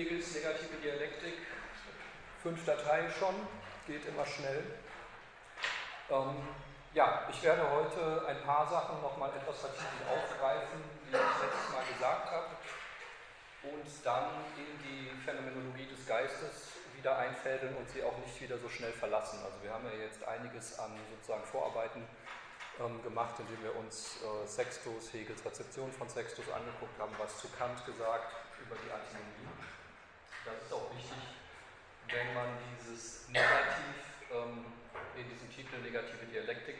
Hegels negative Dialektik, fünfter Teil schon, geht immer schnell. Ähm, ja, ich werde heute ein paar Sachen nochmal etwas vertieft aufgreifen, die ich letztes Mal gesagt habe, und dann in die Phänomenologie des Geistes wieder einfädeln und sie auch nicht wieder so schnell verlassen. Also wir haben ja jetzt einiges an sozusagen Vorarbeiten ähm, gemacht, indem wir uns äh, Sextus, Hegels Rezeption von Sextus angeguckt haben, was zu Kant gesagt über die Antinomie. Das ist auch wichtig, wenn man dieses Negativ ähm, in diesem Titel Negative Dialektik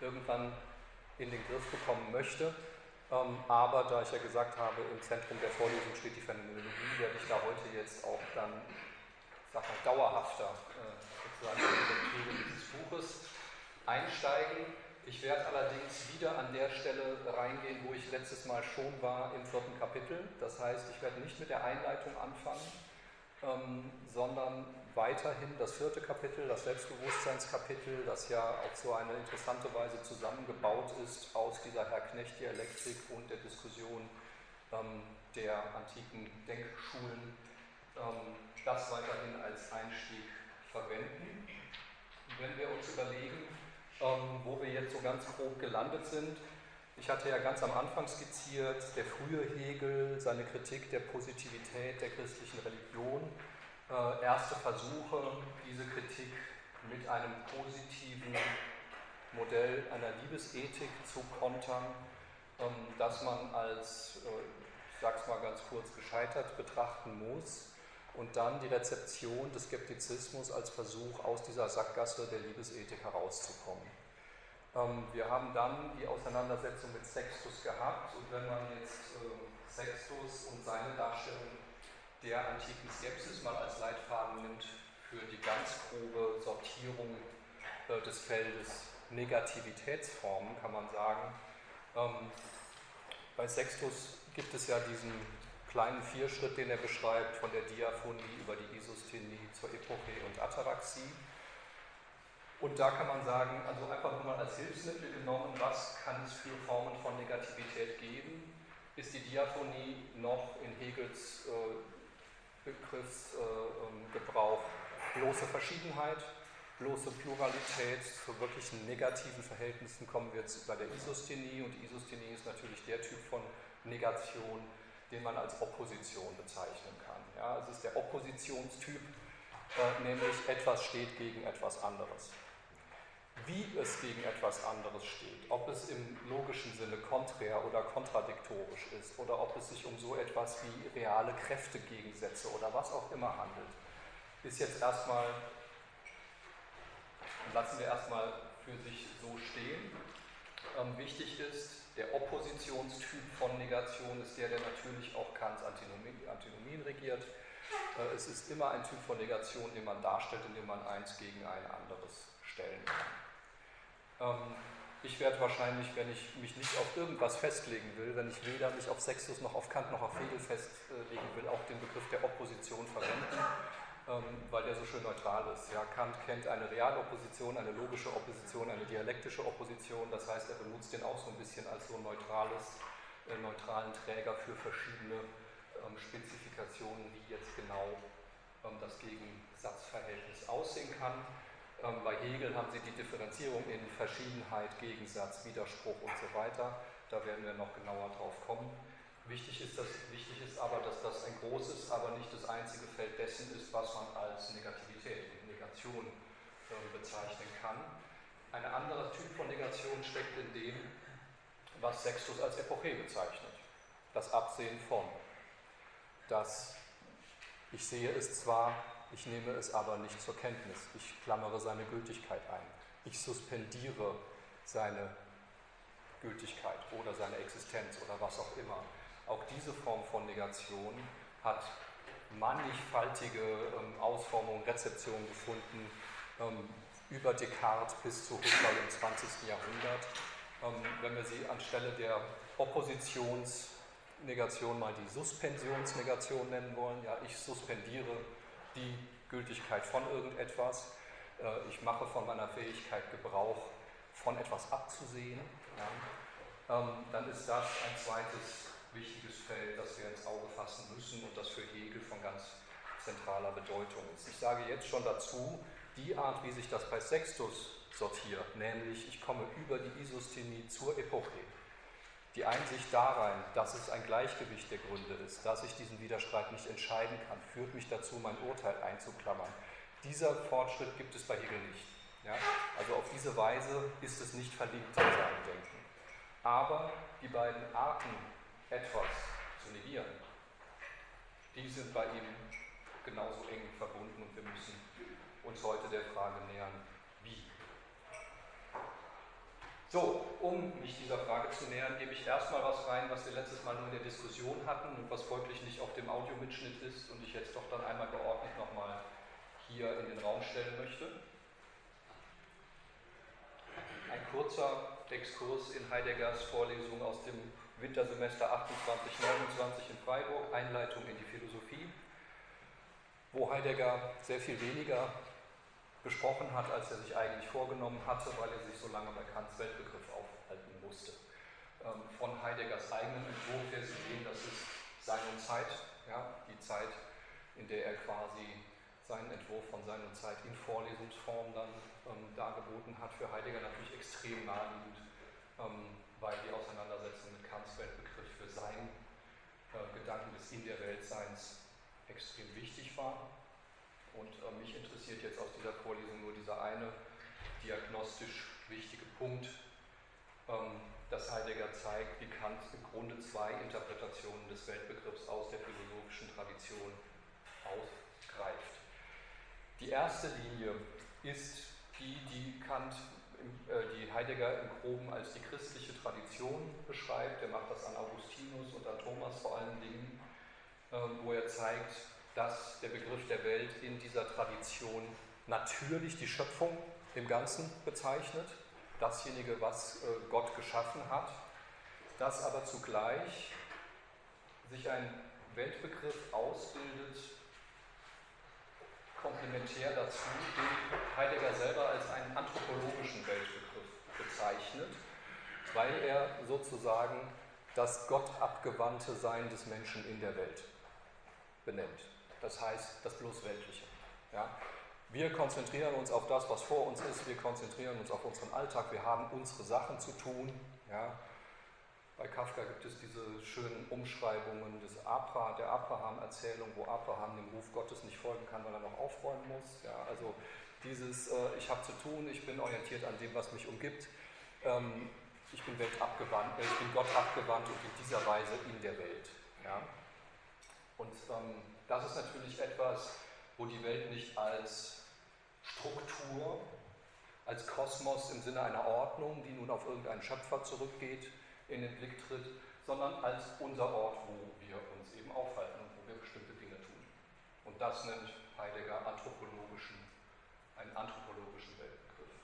irgendwann in den Griff bekommen möchte. Ähm, aber da ich ja gesagt habe, im Zentrum der Vorlesung steht die Phänomenologie, werde ich da heute jetzt auch dann, sag mal, dauerhafter äh, sozusagen in die Lektüre dieses Buches einsteigen. Ich werde allerdings wieder an der Stelle reingehen, wo ich letztes Mal schon war im vierten Kapitel. Das heißt, ich werde nicht mit der Einleitung anfangen, ähm, sondern weiterhin das vierte Kapitel, das Selbstbewusstseinskapitel, das ja auf so eine interessante Weise zusammengebaut ist aus dieser Herr-Knecht-Dialektik und der Diskussion ähm, der antiken Denkschulen, ähm, das weiterhin als Einstieg verwenden. Wenn wir uns überlegen, ähm, wo wir jetzt so ganz grob gelandet sind. Ich hatte ja ganz am Anfang skizziert, der frühe Hegel, seine Kritik der Positivität der christlichen Religion, äh, erste Versuche, diese Kritik mit einem positiven Modell einer Liebesethik zu kontern, ähm, das man als, äh, ich sag's mal ganz kurz, gescheitert betrachten muss und dann die Rezeption des Skeptizismus als Versuch, aus dieser Sackgasse der Liebesethik herauszukommen. Ähm, wir haben dann die Auseinandersetzung mit Sextus gehabt und wenn man jetzt äh, Sextus und seine Darstellung der antiken Skepsis mal als Leitfaden nimmt für die ganz grobe Sortierung äh, des Feldes Negativitätsformen, kann man sagen. Ähm, bei Sextus gibt es ja diesen kleinen Vierschritt, den er beschreibt, von der Diaphonie über die Isosthenie zur Epoche und Ataraxie. Und da kann man sagen, also einfach nur mal als Hilfsmittel genommen, was kann es für Formen von Negativität geben? Ist die Diaphonie noch in Hegels äh, Begriffsgebrauch äh, ähm, bloße Verschiedenheit, bloße Pluralität? Zu wirklichen negativen Verhältnissen kommen wir jetzt bei der Isosthenie und die Isosthenie ist natürlich der Typ von Negation, den man als Opposition bezeichnen kann. Ja, es ist der Oppositionstyp, äh, nämlich etwas steht gegen etwas anderes. Wie es gegen etwas anderes steht, ob es im logischen Sinne konträr oder kontradiktorisch ist oder ob es sich um so etwas wie reale Kräftegegensätze oder was auch immer handelt, ist jetzt erstmal, lassen wir erstmal für sich so stehen. Ähm, wichtig ist, der Oppositionstyp von Negation ist der, der natürlich auch Kants Antinomien, Antinomien regiert. Äh, es ist immer ein Typ von Negation, den man darstellt, indem man eins gegen ein anderes stellen kann. Ähm, ich werde wahrscheinlich, wenn ich mich nicht auf irgendwas festlegen will, wenn ich weder mich auf Sextus noch auf Kant noch auf Hegel festlegen will, auch den Begriff der Opposition verwenden weil der so schön neutral ist. Ja, Kant kennt eine Realopposition, eine logische Opposition, eine dialektische Opposition. Das heißt, er benutzt den auch so ein bisschen als so neutrales, äh, neutralen Träger für verschiedene ähm, Spezifikationen, wie jetzt genau ähm, das Gegensatzverhältnis aussehen kann. Ähm, bei Hegel haben Sie die Differenzierung in Verschiedenheit, Gegensatz, Widerspruch und so weiter. Da werden wir noch genauer drauf kommen. Wichtig ist, dass, wichtig ist aber, dass das ein großes, aber nicht das einzige Feld dessen ist, was man als Negativität, Negation äh, bezeichnen kann. Ein anderer Typ von Negation steckt in dem, was Sextus als Epoche bezeichnet. Das Absehen von. Das Ich sehe es zwar, ich nehme es aber nicht zur Kenntnis. Ich klammere seine Gültigkeit ein. Ich suspendiere seine Gültigkeit oder seine Existenz oder was auch immer. Auch diese Form von Negation hat mannigfaltige ähm, Ausformungen, Rezeptionen gefunden, ähm, über Descartes bis zu Husserl im 20. Jahrhundert. Ähm, wenn wir sie anstelle der Oppositionsnegation mal die Suspensionsnegation nennen wollen, ja, ich suspendiere die Gültigkeit von irgendetwas, äh, ich mache von meiner Fähigkeit Gebrauch, von etwas abzusehen, ja, ähm, dann ist das ein zweites wichtiges Feld, das wir ins Auge fassen müssen und das für Hegel von ganz zentraler Bedeutung ist. Ich sage jetzt schon dazu, die Art, wie sich das bei Sextus sortiert, nämlich ich komme über die Isosthenie zur Epoche. Die Einsicht darein, dass es ein Gleichgewicht der Gründe ist, dass ich diesen Widerstreit nicht entscheiden kann, führt mich dazu, mein Urteil einzuklammern. Dieser Fortschritt gibt es bei Hegel nicht. Ja? Also auf diese Weise ist es nicht verlinkt in seinem Denken. Aber die beiden Arten, etwas zu negieren, die sind bei ihm genauso eng verbunden und wir müssen uns heute der Frage nähern, wie. So, um mich dieser Frage zu nähern, gebe ich erstmal was rein, was wir letztes Mal nur in der Diskussion hatten und was folglich nicht auf dem Audiomitschnitt ist und ich jetzt doch dann einmal geordnet nochmal hier in den Raum stellen möchte. Ein kurzer Exkurs in Heideggers Vorlesung aus dem Wintersemester 28-29 in Freiburg, Einleitung in die Philosophie, wo Heidegger sehr viel weniger besprochen hat, als er sich eigentlich vorgenommen hatte, weil er sich so lange bei Kants Weltbegriff aufhalten musste. Ähm, von Heideggers eigenen Entwurf her Sie sehen, das ist seine Zeit, ja, die Zeit, in der er quasi seinen Entwurf von seiner Zeit in Vorlesungsform dann ähm, dargeboten hat, für Heidegger natürlich extrem naheliegend, ähm, weil die Auseinandersetzung mit Kants Weltbegriff für sein äh, Gedanken des In der Weltseins extrem wichtig war. Und äh, mich interessiert jetzt aus dieser Vorlesung nur dieser eine diagnostisch wichtige Punkt, ähm, dass Heidegger zeigt, wie Kant im Grunde zwei Interpretationen des Weltbegriffs aus der philosophischen Tradition aufgreift. Die erste Linie ist die, die Kant, die Heidegger im Groben als die christliche Tradition beschreibt. Er macht das an Augustinus und an Thomas vor allen Dingen, ähm, wo er zeigt, dass der Begriff der Welt in dieser Tradition natürlich die Schöpfung im Ganzen bezeichnet, dasjenige, was äh, Gott geschaffen hat, dass aber zugleich sich ein Weltbegriff ausbildet, komplementär dazu, den Heidegger selber als einen anthropologischen Weltbegriff bezeichnet, weil er sozusagen das gottabgewandte Sein des Menschen in der Welt benennt. Das heißt, das bloß Weltliche. Ja? Wir konzentrieren uns auf das, was vor uns ist, wir konzentrieren uns auf unseren Alltag, wir haben unsere Sachen zu tun. Ja? Bei Kafka gibt es diese schönen Umschreibungen des Abra, der Abraham-Erzählung, wo Abraham dem Ruf Gottes nicht folgen kann, weil er noch aufräumen muss. Ja, also dieses, äh, ich habe zu tun, ich bin orientiert an dem, was mich umgibt. Ähm, ich bin weltabgewandt, äh, ich bin Gott abgewandt und in dieser Weise in der Welt. Ja? Und ähm, das ist natürlich etwas, wo die Welt nicht als Struktur, als Kosmos im Sinne einer Ordnung, die nun auf irgendeinen Schöpfer zurückgeht, in den Blick tritt, sondern als unser Ort, wo wir uns eben aufhalten und wo wir bestimmte Dinge tun. Und das nennt Heidegger anthropologischen, einen anthropologischen Weltbegriff.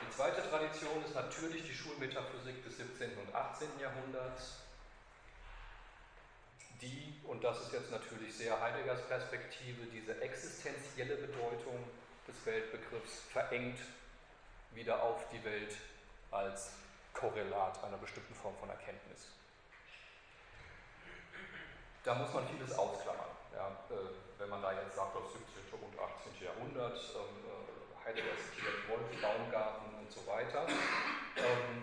Die zweite Tradition ist natürlich die Schulmetaphysik des 17. und 18. Jahrhunderts, die, und das ist jetzt natürlich sehr Heideggers Perspektive, diese existenzielle Bedeutung des Weltbegriffs verengt wieder auf die Welt als Korrelat einer bestimmten Form von Erkenntnis. Da muss man vieles ausklammern. Ja, äh, wenn man da jetzt sagt, das 17. und 18. Jahrhundert, ähm, äh, Heidegger zitiert Wolf, Baumgarten und so weiter. Ähm,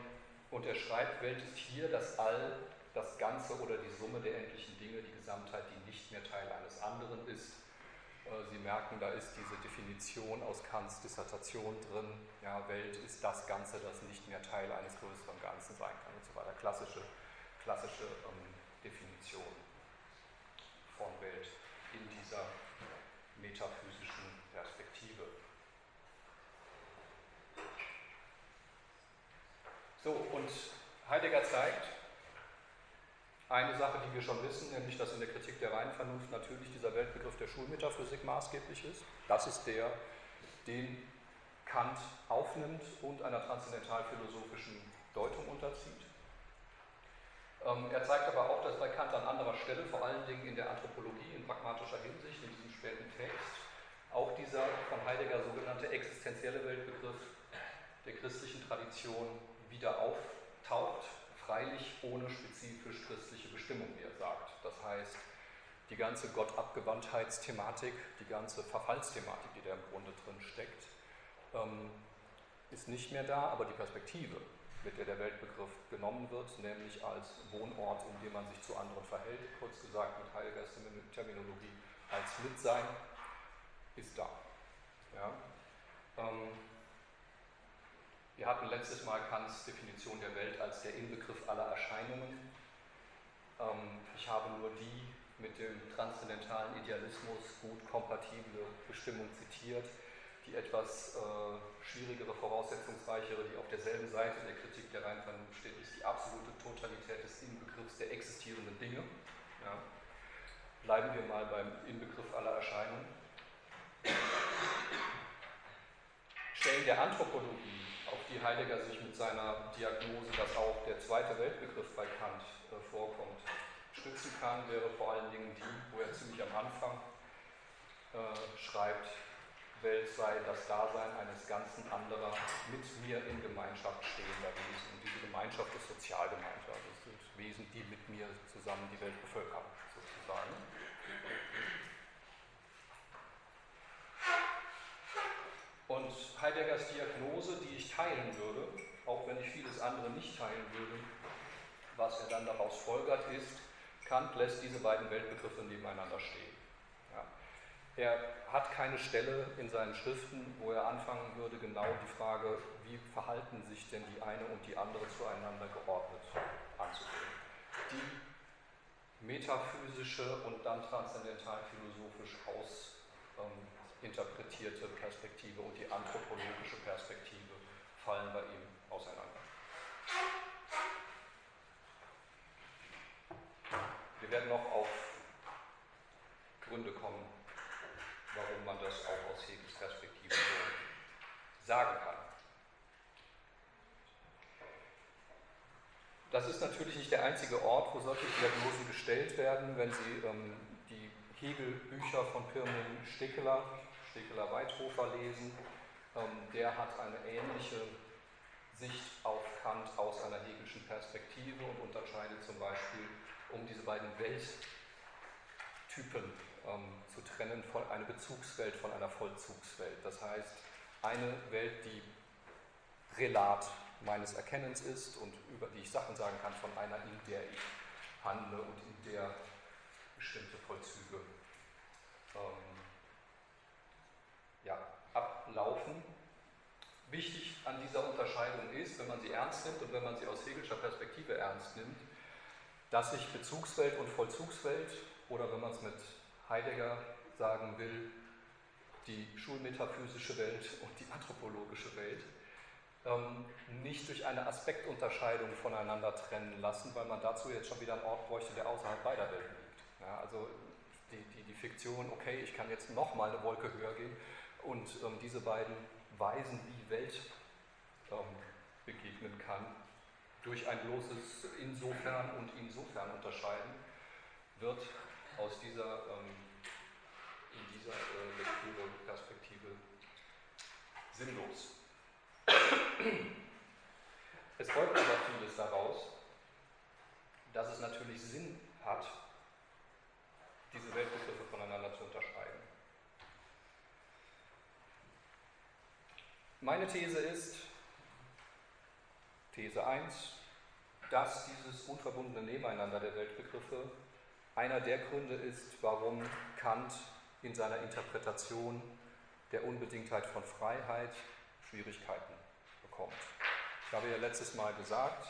und er schreibt, Welt ist hier das All, das Ganze oder die Summe der endlichen Dinge, die Gesamtheit, die nicht mehr Teil eines anderen ist. Äh, Sie merken, da ist diese Definition aus Kants Dissertation drin. Ja, Welt ist das Ganze, das nicht mehr Teil eines größeren Ganzen sein kann und so weiter. Klassische, klassische ähm, Definition von Welt in dieser metaphysischen Perspektive. So, und Heidegger zeigt, eine Sache, die wir schon wissen, nämlich dass in der Kritik der reinen Vernunft natürlich dieser Weltbegriff der Schulmetaphysik maßgeblich ist. Das ist der, den Kant aufnimmt und einer transzendentalphilosophischen Deutung unterzieht. Ähm, er zeigt aber auch, dass bei Kant an anderer Stelle, vor allen Dingen in der Anthropologie, in pragmatischer Hinsicht, in diesem späten Text, auch dieser von Heidegger sogenannte existenzielle Weltbegriff der christlichen Tradition wieder auftaucht freilich ohne spezifisch christliche Bestimmung, wie er sagt. Das heißt, die ganze Gottabgewandtheitsthematik, die ganze Verfallsthematik, die da im Grunde drin steckt, ähm, ist nicht mehr da, aber die Perspektive, mit der der Weltbegriff genommen wird, nämlich als Wohnort, in dem man sich zu anderen verhält, kurz gesagt mit Heideggers Terminologie als Mitsein, ist da. Ja? Ähm, wir hatten letztes Mal Kants Definition der Welt als der Inbegriff aller Erscheinungen. Ähm, ich habe nur die mit dem transzendentalen Idealismus gut kompatible Bestimmung zitiert. Die etwas äh, schwierigere, voraussetzungsreichere, die auf derselben Seite der Kritik der reinen Vernunft steht, ist die absolute Totalität des Inbegriffs der existierenden Dinge. Ja. Bleiben wir mal beim Inbegriff aller Erscheinungen. Stellen der Anthropologie, auf die Heidegger sich mit seiner Diagnose, dass auch der zweite Weltbegriff bei Kant äh, vorkommt, stützen kann, wäre vor allen Dingen die, wo er ziemlich am Anfang äh, schreibt, Welt sei das Dasein eines ganzen anderer mit mir in Gemeinschaft stehender Wesen. Und diese Gemeinschaft ist Sozialgemeinschaft. Das sind Wesen, die mit mir zusammen die Welt bevölkern, sozusagen. Und Heideggers Diagnose, die ich teilen würde, auch wenn ich vieles andere nicht teilen würde, was er dann daraus folgert, ist, Kant lässt diese beiden Weltbegriffe nebeneinander stehen. Ja. Er hat keine Stelle in seinen Schriften, wo er anfangen würde, genau die Frage, wie verhalten sich denn die eine und die andere zueinander geordnet anzugehen. Die metaphysische und dann transzendental philosophisch ausinterpretierte ähm, Perspektive und die anthropologische Perspektive fallen bei ihm auseinander. Wir werden noch auf Gründe kommen, warum man das auch aus Hegels Perspektive so sagen kann. Das ist natürlich nicht der einzige Ort, wo solche Diagnosen gestellt werden. Wenn Sie ähm, die Hegel-Bücher von Pirmin Stekeler, Stekeler-Weithofer lesen, ähm, der hat eine ähnliche Sicht auf Kant aus einer hegelischen Perspektive und unterscheidet zum Beispiel um diese beiden Welttypen ähm, zu trennen, von eine Bezugswelt von einer Vollzugswelt. Das heißt, eine Welt, die Relat meines Erkennens ist und über die ich Sachen sagen kann, von einer, in der ich handle und in der bestimmte Vollzüge ähm, ablaufen. Wichtig an dieser Unterscheidung ist, wenn man sie ernst nimmt und wenn man sie aus Hegelscher Perspektive ernst nimmt, dass sich Bezugswelt und Vollzugswelt oder wenn man es mit Heidegger sagen will, die schulmetaphysische Welt und die anthropologische Welt ähm, nicht durch eine Aspektunterscheidung voneinander trennen lassen, weil man dazu jetzt schon wieder einen Ort bräuchte, der außerhalb beider Welten liegt. Ja, also die, die, die, Fiktion, okay, ich kann jetzt nochmal eine Wolke höher gehen und ähm, diese beiden Weisen, wie Welt ähm, begegnen kann, durch ein bloßes Insofern und Insofern unterscheiden, wird aus dieser, ähm, in dieser äh, Lektüre Perspektive sinnlos. Es folgt aber vieles daraus, dass es natürlich Sinn hat, diese Weltbegriffe voneinander zu unterscheiden. Meine These ist, These 1, dass dieses unverbundene Nebeneinander der Weltbegriffe einer der Gründe ist, warum Kant in seiner Interpretation der Unbedingtheit von Freiheit Schwierigkeiten bekommt. Ich habe ja letztes Mal gesagt,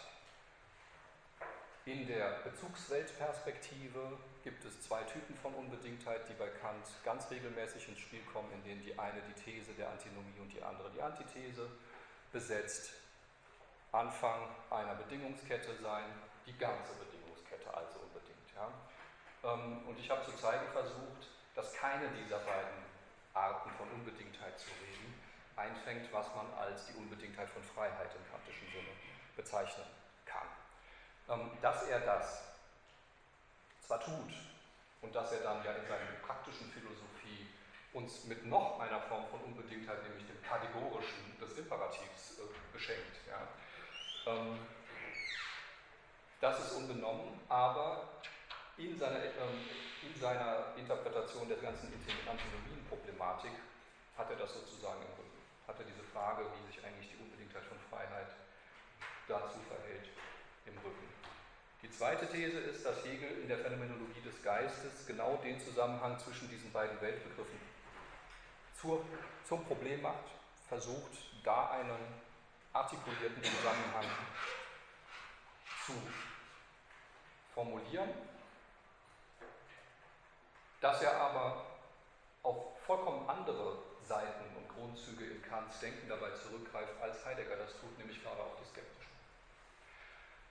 in der Bezugsweltperspektive gibt es zwei Typen von Unbedingtheit, die bei Kant ganz regelmäßig ins Spiel kommen, in denen die eine die These der Antinomie und die andere die Antithese besetzt. Anfang einer Bedingungskette sein, die ganze Bedingungskette also unbedingt. Ja. Ähm, und ich habe zu zeigen versucht, dass keine dieser beiden Arten von Unbedingtheit zu reden einfängt, was man als die Unbedingtheit von Freiheit im kantischen Sinne bezeichnen kann. Ähm, dass er das zwar tut und dass er dann ja in seiner praktischen Philosophie uns mit noch einer Form von Unbedingtheit, nämlich dem kategorischen des Imperativs, äh, beschenkt. Ja. Ähm, Das ist unbenommen, aber in seiner, ähm, in seiner Interpretation der ganzen Antinomienproblematik hat er das sozusagen im Rücken. Hat er diese Frage, wie sich eigentlich die Unbedingtheit von Freiheit dazu verhält, im Rücken. Die zweite These ist, dass Hegel in der Phänomenologie des Geistes genau den Zusammenhang zwischen diesen beiden Weltbegriffen zur, zum Problem macht, versucht, da einen artikulierten Zusammenhang zu formulieren, dass er aber auf vollkommen andere Seiten und Grundzüge in Kants Denken dabei zurückgreift, als Heidegger das tut, nämlich gerade auch die skeptischen.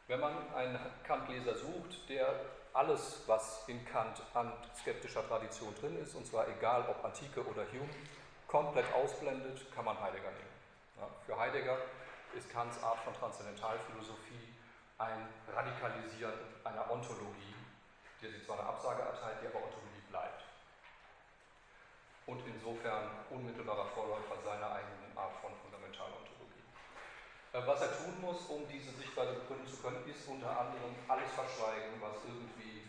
Wenn man einen Kant-Leser sucht, der alles, was in Kant an skeptischer Tradition drin ist, und zwar egal ob Antike oder Hume, komplett ausblendet, kann man Heidegger nehmen. Ja, für Heidegger ist Kants Art von Transzendentalphilosophie ein Radikalisieren einer Ontologie, der sie zwar eine Absage erteilt, die aber Ontologie bleibt. Und insofern unmittelbarer Vorläufer seiner eigenen Art von was er tun muss, um diese Sichtweise begründen zu können, ist unter anderem alles verschweigen, was irgendwie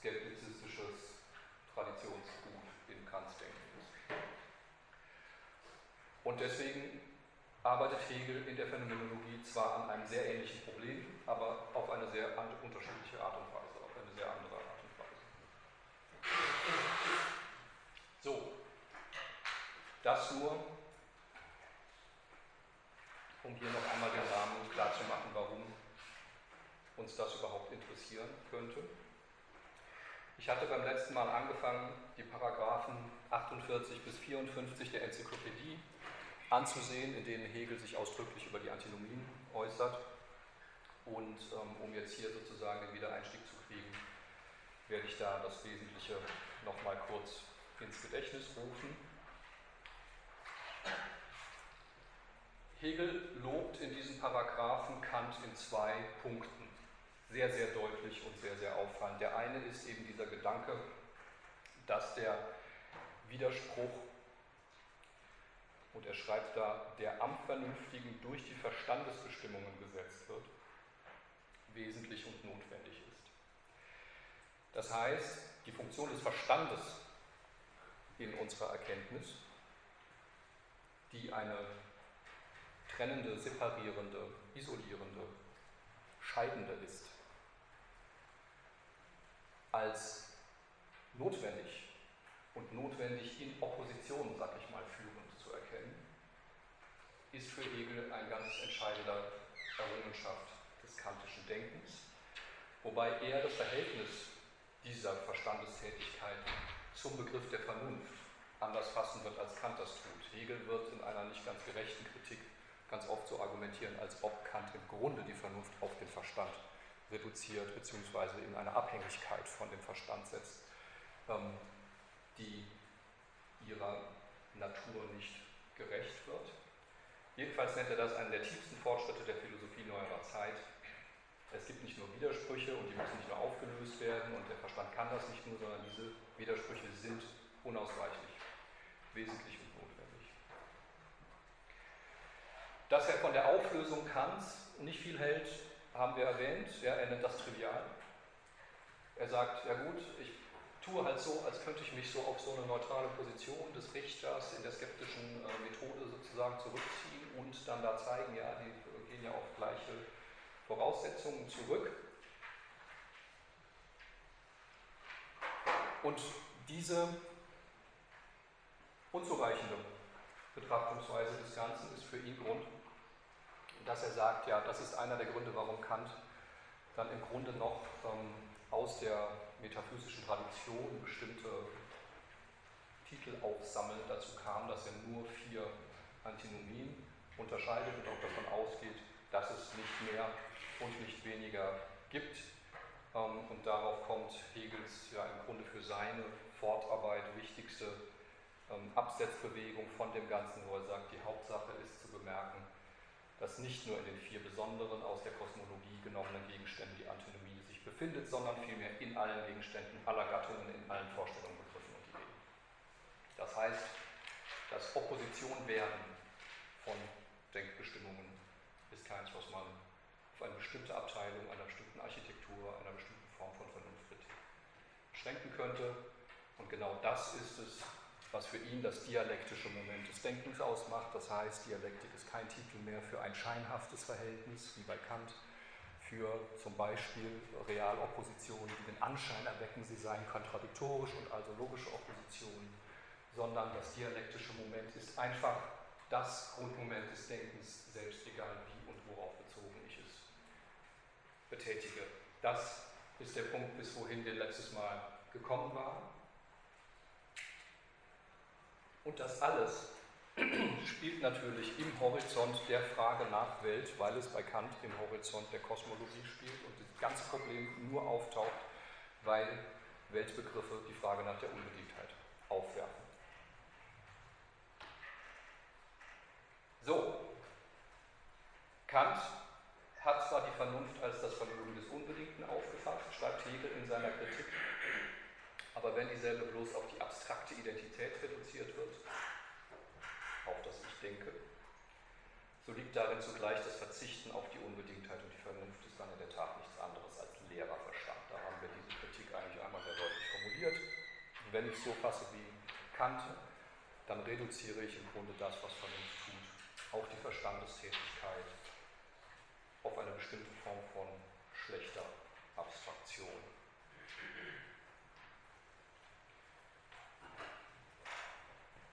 skeptizistisches Traditionsgut in Kants Denken ist. Und deswegen arbeitet Hegel in der Phänomenologie zwar an einem sehr ähnlichen Problem, aber auf eine sehr unterschiedliche Art und Weise, auf eine sehr andere Art und Weise. So, das nur, um hier noch einmal den Rahmen klarzumachen, warum uns das überhaupt interessieren könnte. Ich hatte beim letzten Mal angefangen, die Paragraphen 48 bis 54 der Enzyklopädie anzusehen, in denen Hegel sich ausdrücklich über die Antinomien äußert. Und ähm, um jetzt hier sozusagen den Wiedereinstieg zu kriegen, werde ich da das Wesentliche nochmal kurz ins Gedächtnis rufen. Hegel lobt in diesen Paragraphen Kant in zwei Punkten. Sehr, sehr deutlich und sehr, sehr auffallend. Der eine ist eben dieser Gedanke, dass der Widerspruch und er schreibt da, der am Vernünftigen durch die Verstandesbestimmungen gesetzt wird, wesentlich und notwendig ist. Das heißt, die Funktion des Verstandes in unserer Erkenntnis, die eine trennende, separierende, isolierende, scheidende ist, als notwendig und notwendig in Opposition, sag ich mal, führen ist für Hegel ein ganz entscheidender Errungenschaft des kantischen Denkens, wobei er das Verhältnis dieser Verstandestätigkeiten zum Begriff der Vernunft anders fassen wird, als Kant das tut. Hegel wird in einer nicht ganz gerechten Kritik ganz oft so argumentieren, als ob Kant im Grunde die Vernunft auf den Verstand reduziert bzw. in eine Abhängigkeit von dem Verstand setzt, ähm, die ihrer Natur nicht gerecht wird. Jedenfalls nennt er das einen der tiefsten Fortschritte der Philosophie neuerer Zeit. Es gibt nicht nur Widersprüche und die müssen nicht nur aufgelöst werden und der Verstand kann das nicht nur, sondern diese Widersprüche sind unausweichlich, wesentlich und notwendig. Dass er von der Auflösung Kants nicht viel hält, haben wir erwähnt. Ja, er nennt das trivial. Er sagt, ja gut, ich tue halt so, als könnte ich mich so auf so eine neutrale Position des Richters in der skeptischen äh, Methode sozusagen zurückziehen und dann da zeigen, ja, die gehen ja auf gleiche Voraussetzungen zurück. Und diese unzureichende Betrachtungsweise des Ganzen ist für ihn Grund, dass er sagt, ja, das ist einer der Gründe, warum Kant dann im Grunde noch ähm, aus der metaphysischen Tradition bestimmte Titel aufsammeln. Dazu kam, dass er nur vier Antinomien unterscheidet und auch davon ausgeht, dass es nicht mehr und nicht weniger gibt. Ähm, und darauf kommt Hegels ja im Grunde für seine Fortarbeit wichtigste ähm, Absetzbewegung von dem Ganzen, wo er sagt, die Hauptsache ist zu bemerken, dass nicht nur in den vier besonderen aus der Kosmologie genommenen Gegenständen die Antinomie befindet, sondern vielmehr in allen Gegenständen aller Gattungen, in allen Vorstellungen, Begriffen und Ideen. Das heißt, das Opposition werden von Denkbestimmungen ist keins, was man auf eine bestimmte Abteilung, einer bestimmten Architektur, einer bestimmten Form von Vernunftkritik beschränken könnte. Und genau das ist es, was für ihn das dialektische Moment des Denkens ausmacht. Das heißt, Dialektik ist kein Titel mehr für ein scheinhaftes Verhältnis, wie bei Kant, für zum Beispiel Realoppositionen, die den Anschein erwecken, sie seien kontradiktorisch und also logische Oppositionen, sondern das dialektische Moment ist einfach das Grundmoment des Denkens, selbst egal wie und worauf bezogen ich es betätige. Das ist der Punkt, bis wohin wir letztes Mal gekommen waren. Und das alles spielt natürlich im Horizont der Frage nach Welt, weil es bei Kant im Horizont der Kosmologie spielt und das ganze Problem nur auftaucht, weil Weltbegriffe die Frage nach der Unbedingtheit aufwerfen. So, Kant hat zwar die Vernunft als das Vermögen des Unbedingten aufgefasst, schreibt Hegel in seiner Kritik, aber wenn dieselbe bloß auf die abstrakte Identität reduziert wird, auf das Ich denke, so liegt darin zugleich das Verzichten auf die Unbedingtheit und die Vernunft ist dann in der Tat nichts anderes als leerer Verstand. Da haben wir diese Kritik eigentlich einmal sehr deutlich formuliert. Und wenn ich so fasse wie Kant, dann reduziere ich im Grunde das, was Vernunft tut, auch die Verstandestätigkeit auf eine bestimmte Form von schlechter Abstraktion.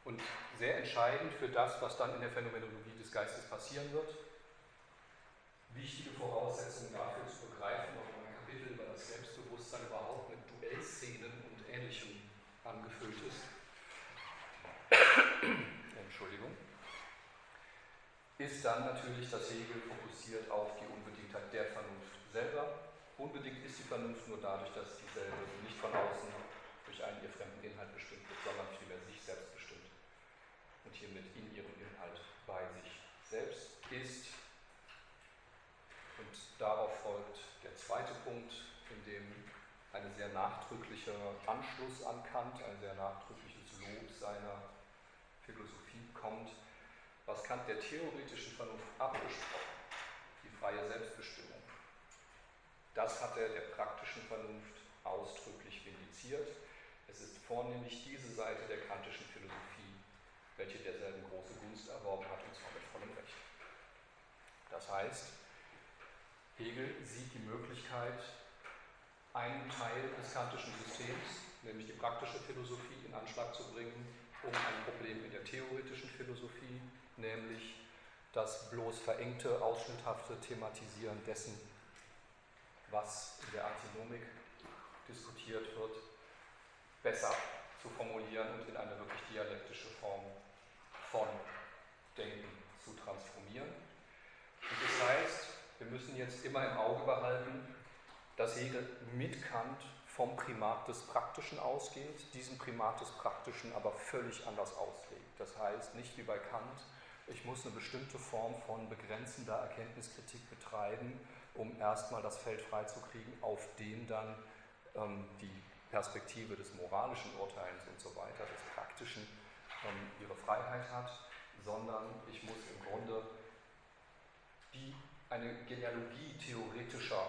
Und sehr entscheidend für das, was dann in der Phänomenologie des Geistes passieren wird, wichtige Voraussetzungen dafür zu begreifen, warum ein Kapitel über das Selbstbewusstsein überhaupt mit Duellszenen und Ähnlichem angefüllt ist. Entschuldigung. Ist dann natürlich, dass Hegel fokussiert auf die Unbedingtheit der Vernunft selber. Unbedingt ist die Vernunft nur dadurch, dass dieselbe nicht von außen durch einen ihr fremden Inhalt bestimmt wird, sondern vielmehr sich selbst und hiermit in ihrem Inhalt bei sich selbst ist. Und darauf folgt der zweite Punkt, in dem ein sehr nachdrücklicher Anschluss an Kant, ein sehr nachdrückliches Lob seiner Philosophie kommt, was Kant der theoretischen Vernunft abgesprochen, die freie Selbstbestimmung. Das hat er der praktischen Vernunft ausdrücklich vindiziert. Es ist vornehmlich diese Seite der kantischen Philosophie, welche derselben große Gunst erworben hat, und zwar mit vollem Recht. Das heißt, Hegel sieht die Möglichkeit, einen Teil des kantischen Systems, nämlich die praktische Philosophie, in Anschlag zu bringen, um ein Problem in der theoretischen Philosophie, nämlich das bloß verengte, ausschnitthafte Thematisieren dessen, was in der Antinomik diskutiert wird, besser zu formulieren und in eine wirklich dialektische Form von Denken zu transformieren. Und das heißt, wir müssen jetzt immer im Auge behalten, dass Hegel mit Kant vom Primat des Praktischen ausgeht, diesen Primat des Praktischen aber völlig anders auslegt. Das heißt, nicht wie bei Kant, ich muss eine bestimmte Form von begrenzender Erkenntniskritik betreiben, um erstmal das Feld freizukriegen, auf dem dann ähm, die Perspektive des moralischen Urteils und so weiter, des Praktischen, ähm, ihre Freiheit hat, sondern ich muss im Grunde die, eine Genealogie theoretischer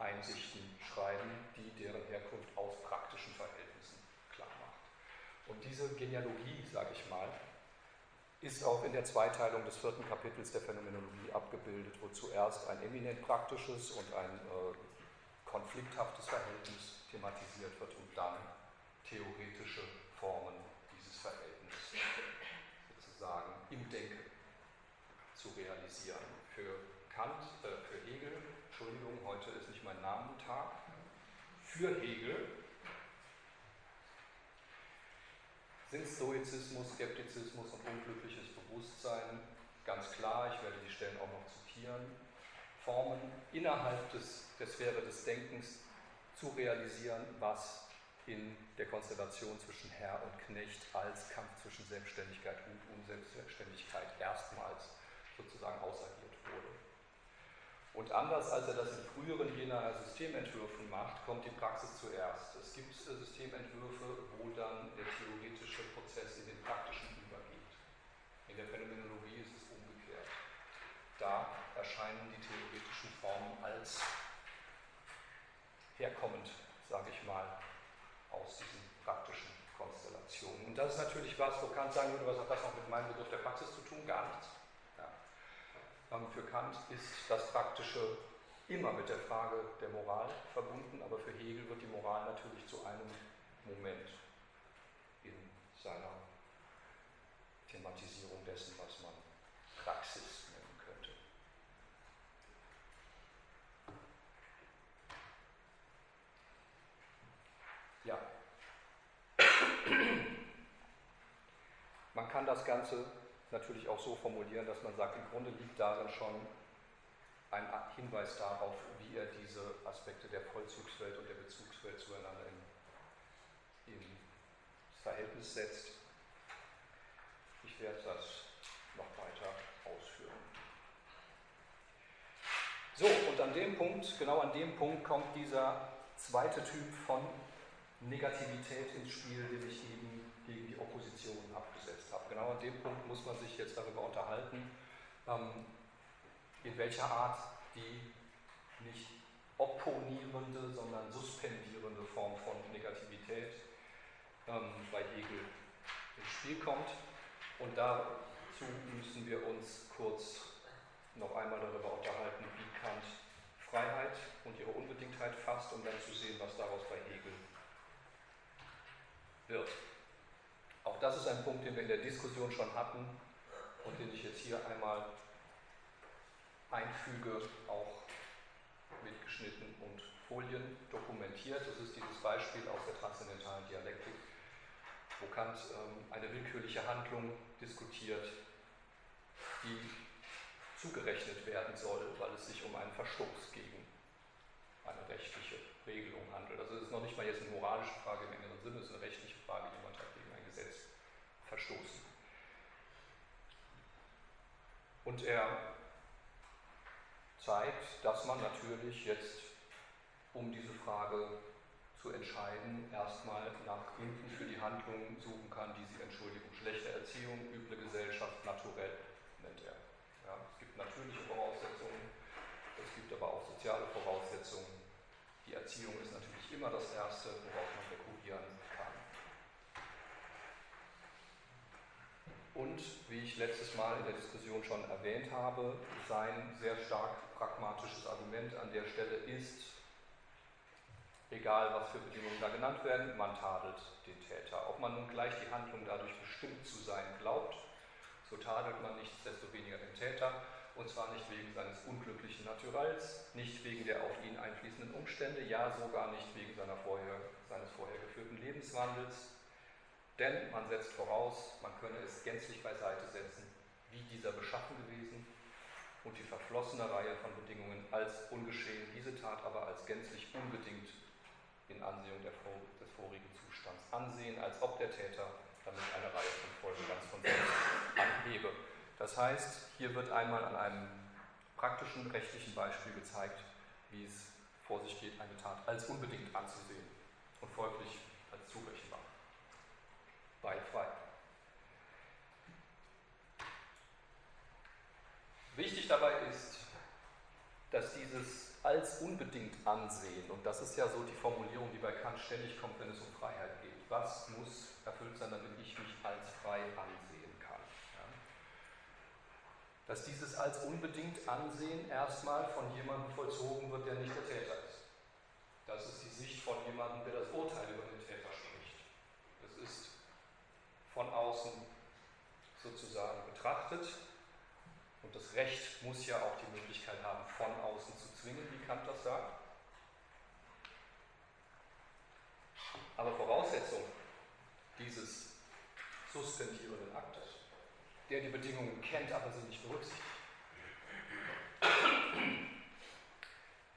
Einsichten schreiben, die deren Herkunft aus praktischen Verhältnissen klar macht. Und diese Genealogie, sage ich mal, ist auch in der Zweiteilung des vierten Kapitels der Phänomenologie abgebildet, wo zuerst ein eminent praktisches und ein äh, konflikthaftes Verhältnis thematisiert wird und dann theoretische Formen dieses Verhältnis sozusagen im Denken zu realisieren. Für Kant, äh, für Hegel, Entschuldigung, heute ist nicht mein Namentag, für Hegel sind Stoizismus, Skeptizismus und unglückliches Bewusstsein? Ganz klar, ich werde die Stellen auch noch zitieren, Formen innerhalb des, der Sphäre des Denkens zu realisieren, was in der Konstellation zwischen Herr und Knecht als Kampf zwischen Selbstständigkeit und Unselbstständigkeit erstmals sozusagen ausagiert wurde. Und anders als er das in früheren jener Systementwürfen macht, kommt die Praxis zuerst. Es gibt Systementwürfe, wo dann der theoretische Prozess in den praktischen übergeht. In der Phänomenologie ist es umgekehrt. da erscheinen die theoretischen Formen als herkommend, sage ich mal, aus diesen praktischen Konstellationen. Und das ist natürlich was, wo Kant sagen würde, was hat das noch mit meinem Begriff der Praxis zu tun? Gar nichts. Für Kant ist das Praktische immer mit der Frage der Moral verbunden, aber für Hegel wird die Moral natürlich zu einem Moment in seiner Thematisierung dessen, was man Praxis nennen könnte. Ja. Man kann das Ganze natürlich auch so formulieren, dass man sagt, im Grunde liegt darin schon ein Hinweis darauf, wie er diese Aspekte der Vollzugswelt und der Bezugswelt zueinander in, in Verhältnis setzt. Ich werde das noch weiter ausführen. So, und an dem Punkt, genau an dem Punkt kommt dieser zweite Typ von Negativität ins Spiel, den ich eben gegen die Opposition abgesetzt habe. Genau an dem Punkt muss man sich jetzt darüber unterhalten, ähm, in welcher Art die nicht opponierende, sondern suspendierende Form von Negativität ähm, bei Hegel ins Spiel kommt. Und dazu müssen wir uns kurz noch einmal darüber unterhalten, wie Kant Freiheit und ihre Unbedingtheit fasst, um dann zu sehen, was daraus bei Hegel wird. Das ist ein Punkt, den wir in der Diskussion schon hatten und den ich jetzt hier einmal einfüge, auch mitgeschnitten und Folien dokumentiert. Das ist dieses Beispiel aus der transzendentalen Dialektik, wo Kant ähm, eine willkürliche Handlung diskutiert, die zugerechnet werden soll, weil es sich um einen Verstoß gegen eine rechtliche Regelung handelt. Also es ist noch nicht mal jetzt eine moralische Frage im engeren Sinne, es ist eine rechtliche Frage, jemand hat gegen ein Gesetz verstoßen. Und er zeigt, dass man natürlich jetzt, um diese Frage zu entscheiden, erstmal nach Gründen für die Handlung suchen kann, die sie entschuldigen. Schlechte Erziehung, üble Gesellschaft, naturell nennt er. Ja, es gibt natürliche Voraussetzungen, es gibt aber auch soziale Voraussetzungen. Die Erziehung ist natürlich immer das Erste, worauf man rekurrieren kann. Und wie ich letztes Mal in der Diskussion schon erwähnt habe, sein sehr stark pragmatisches Argument an der Stelle ist, egal was für Bedingungen da genannt werden, man tadelt den Täter. Ob man nun gleich die Handlung dadurch bestimmt zu sein glaubt, so tadelt man nichtsdestoweniger den Täter, und zwar nicht wegen seines unglücklichen Naturals, nicht wegen der auf ihn einfließenden Umstände, ja sogar nicht wegen seiner vorher, seines vorher geführten Lebenswandels, denn man setzt voraus, man könne es gänzlich beiseite setzen, wie dieser beschaffen gewesen und die verflossene Reihe von Bedingungen als ungeschehen, diese Tat aber als gänzlich unbedingt in Ansehung des vorigen Zustands ansehen, als ob der Täter damit eine Reihe von Folgen ganz von selbst anhebe. Das heißt, hier wird einmal an einem praktischen rechtlichen Beispiel gezeigt, wie es vor sich geht, eine Tat als unbedingt anzusehen und folglich frei. Wichtig dabei ist, dass dieses als unbedingt ansehen, und das ist ja so die Formulierung, die bei Kant ständig kommt, wenn es um Freiheit geht. Was muss erfüllt sein, damit ich mich als frei ansehen kann? Ja? Dass dieses als unbedingt ansehen erstmal von jemandem vollzogen wird, der nicht der Täter ist. Das ist die Sicht von jemandem, der das Urteil über den Täter spricht. Es ist von außen sozusagen betrachtet. Und das Recht muss ja auch die Möglichkeit haben, von außen zu zwingen, wie Kant das sagt. Aber Voraussetzung dieses suspendierenden Aktes, der die Bedingungen kennt, aber sie nicht berücksichtigt,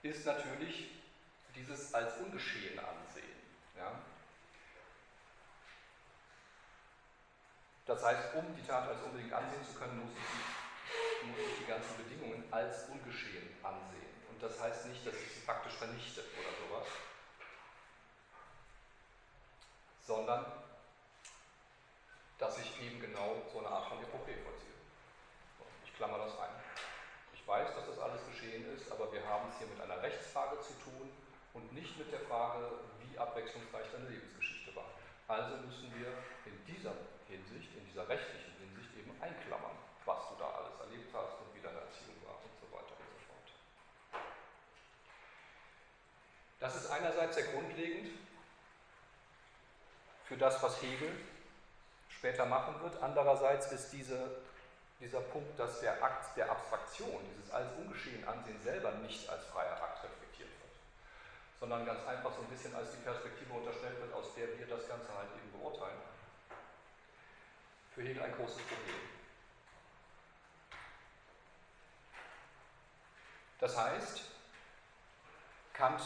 ist natürlich dieses als ungeschehen ansehen. Ja? Das heißt, um die Tat als unbedingt ansehen zu können, muss ich, muss ich die ganzen Bedingungen als ungeschehen ansehen. Und das heißt nicht, dass ich sie faktisch vernichte oder sowas, sondern dass ich eben genau so eine Art von Epoche vollziehe. Ich klammer das ein. Ich weiß, dass das alles geschehen ist, aber wir haben es hier mit einer Rechtsfrage zu tun und nicht mit der Frage, wie abwechslungsreich deine Lebensgeschichte war. Also müssen wir in dieser Hinsicht, in dieser rechtlichen Hinsicht eben einklammern, was du da alles erlebt hast und wie deine Erziehung war und so weiter und so fort. Das ist einerseits sehr grundlegend für das, was Hegel später machen wird. Andererseits ist diese, dieser Punkt, dass der Akt der Abstraktion, dieses als ungeschehen Ansehen selber nicht als freier Akt reflektiert wird, sondern ganz einfach so ein bisschen als die Perspektive unterstellt wird, aus der wir das Ganze halt eben beurteilen. Für Hegel ein großes Problem. Das heißt, Kant